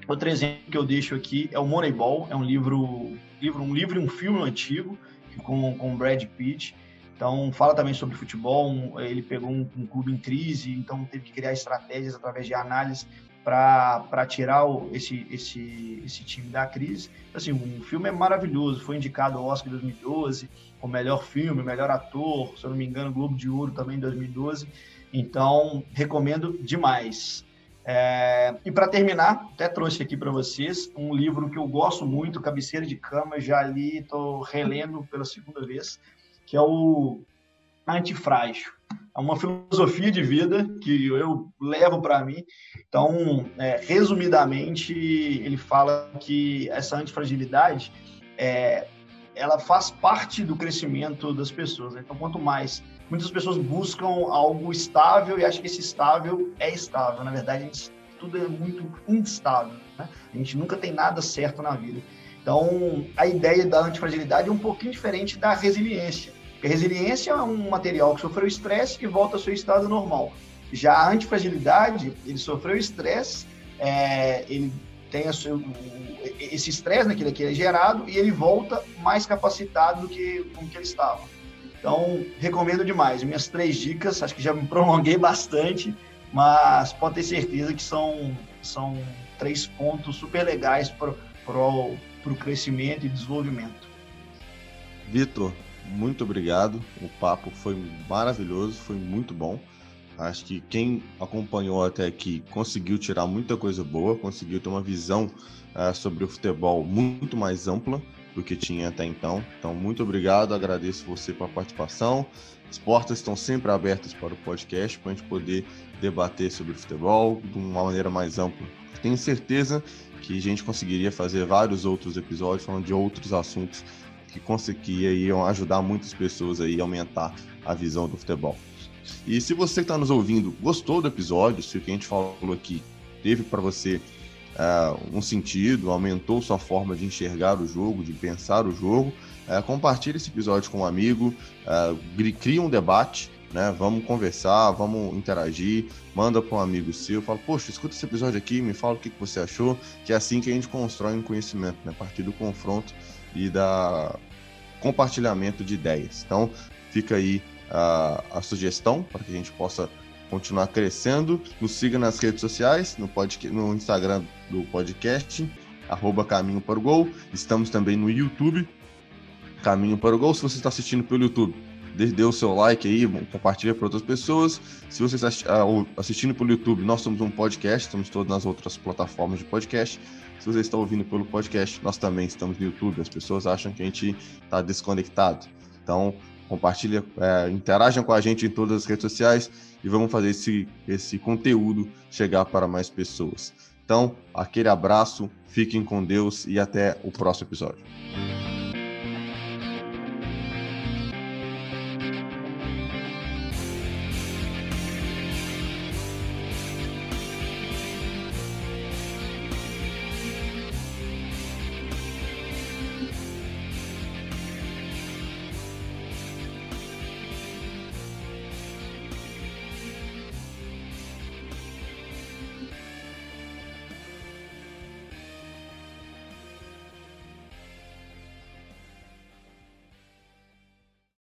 S6: outro exemplo que eu deixo aqui é o Moneyball. É um livro, livro um livro e um filme antigo com, com Brad Pitt. Então, fala também sobre futebol. Ele pegou um, um, clube em crise, então teve que criar estratégias através de análise para tirar o, esse, esse, esse time da crise. Assim, o filme é maravilhoso. Foi indicado ao Oscar em 2012, o melhor filme, o melhor ator, se eu não me engano, Globo de Ouro também em 2012. Então, recomendo demais. É, e para terminar, até trouxe aqui para vocês um livro que eu gosto muito, Cabeceira de Cama, já li, estou relendo pela segunda vez, que é o Antifrágil. É uma filosofia de vida que eu levo para mim. Então, é, resumidamente, ele fala que essa antifragilidade é, ela faz parte do crescimento das pessoas. Né? Então, quanto mais muitas pessoas buscam algo estável e acham que esse estável é estável. Na verdade, gente, tudo é muito instável. Né? A gente nunca tem nada certo na vida. Então, a ideia da antifragilidade é um pouquinho diferente da resiliência. Resiliência é um material que sofreu estresse e volta ao seu estado normal. Já a antifragilidade, ele sofreu estresse, é, ele tem seu, esse estresse né, que é gerado e ele volta mais capacitado do que como que ele estava. Então, recomendo demais. Minhas três dicas, acho que já me prolonguei bastante, mas pode ter certeza que são, são três pontos super legais para o crescimento e desenvolvimento.
S5: Vitor, muito obrigado. O papo foi maravilhoso, foi muito bom. Acho que quem acompanhou até aqui conseguiu tirar muita coisa boa, conseguiu ter uma visão uh, sobre o futebol muito mais ampla do que tinha até então. Então, muito obrigado, agradeço você pela participação. As portas estão sempre abertas para o podcast, para a gente poder debater sobre futebol de uma maneira mais ampla. Tenho certeza que a gente conseguiria fazer vários outros episódios falando de outros assuntos que conseguiriam ajudar muitas pessoas aí a aumentar a visão do futebol. E se você está nos ouvindo gostou do episódio, se o que a gente falou aqui teve para você uh, um sentido, aumentou sua forma de enxergar o jogo, de pensar o jogo, uh, compartilhe esse episódio com um amigo, uh, cria um debate, né? Vamos conversar, vamos interagir, manda para um amigo seu, fala, poxa, escuta esse episódio aqui, me fala o que, que você achou, que é assim que a gente constrói um conhecimento, né? A partir do confronto e da compartilhamento de ideias. Então, fica aí a, a sugestão para que a gente possa continuar crescendo. Nos siga nas redes sociais, no, podcast, no Instagram do podcast, arroba Caminho para o Gol. Estamos também no YouTube, Caminho para o Gol. Se você está assistindo pelo YouTube, dê o seu like aí, compartilha para outras pessoas. Se você está ah, assistindo pelo YouTube, nós somos um podcast, estamos todas nas outras plataformas de podcast. Se você está ouvindo pelo podcast, nós também estamos no YouTube. As pessoas acham que a gente está desconectado. Então, compartilha, é, interajam com a gente em todas as redes sociais e vamos fazer esse, esse conteúdo chegar para mais pessoas. Então, aquele abraço, fiquem com Deus e até o próximo episódio.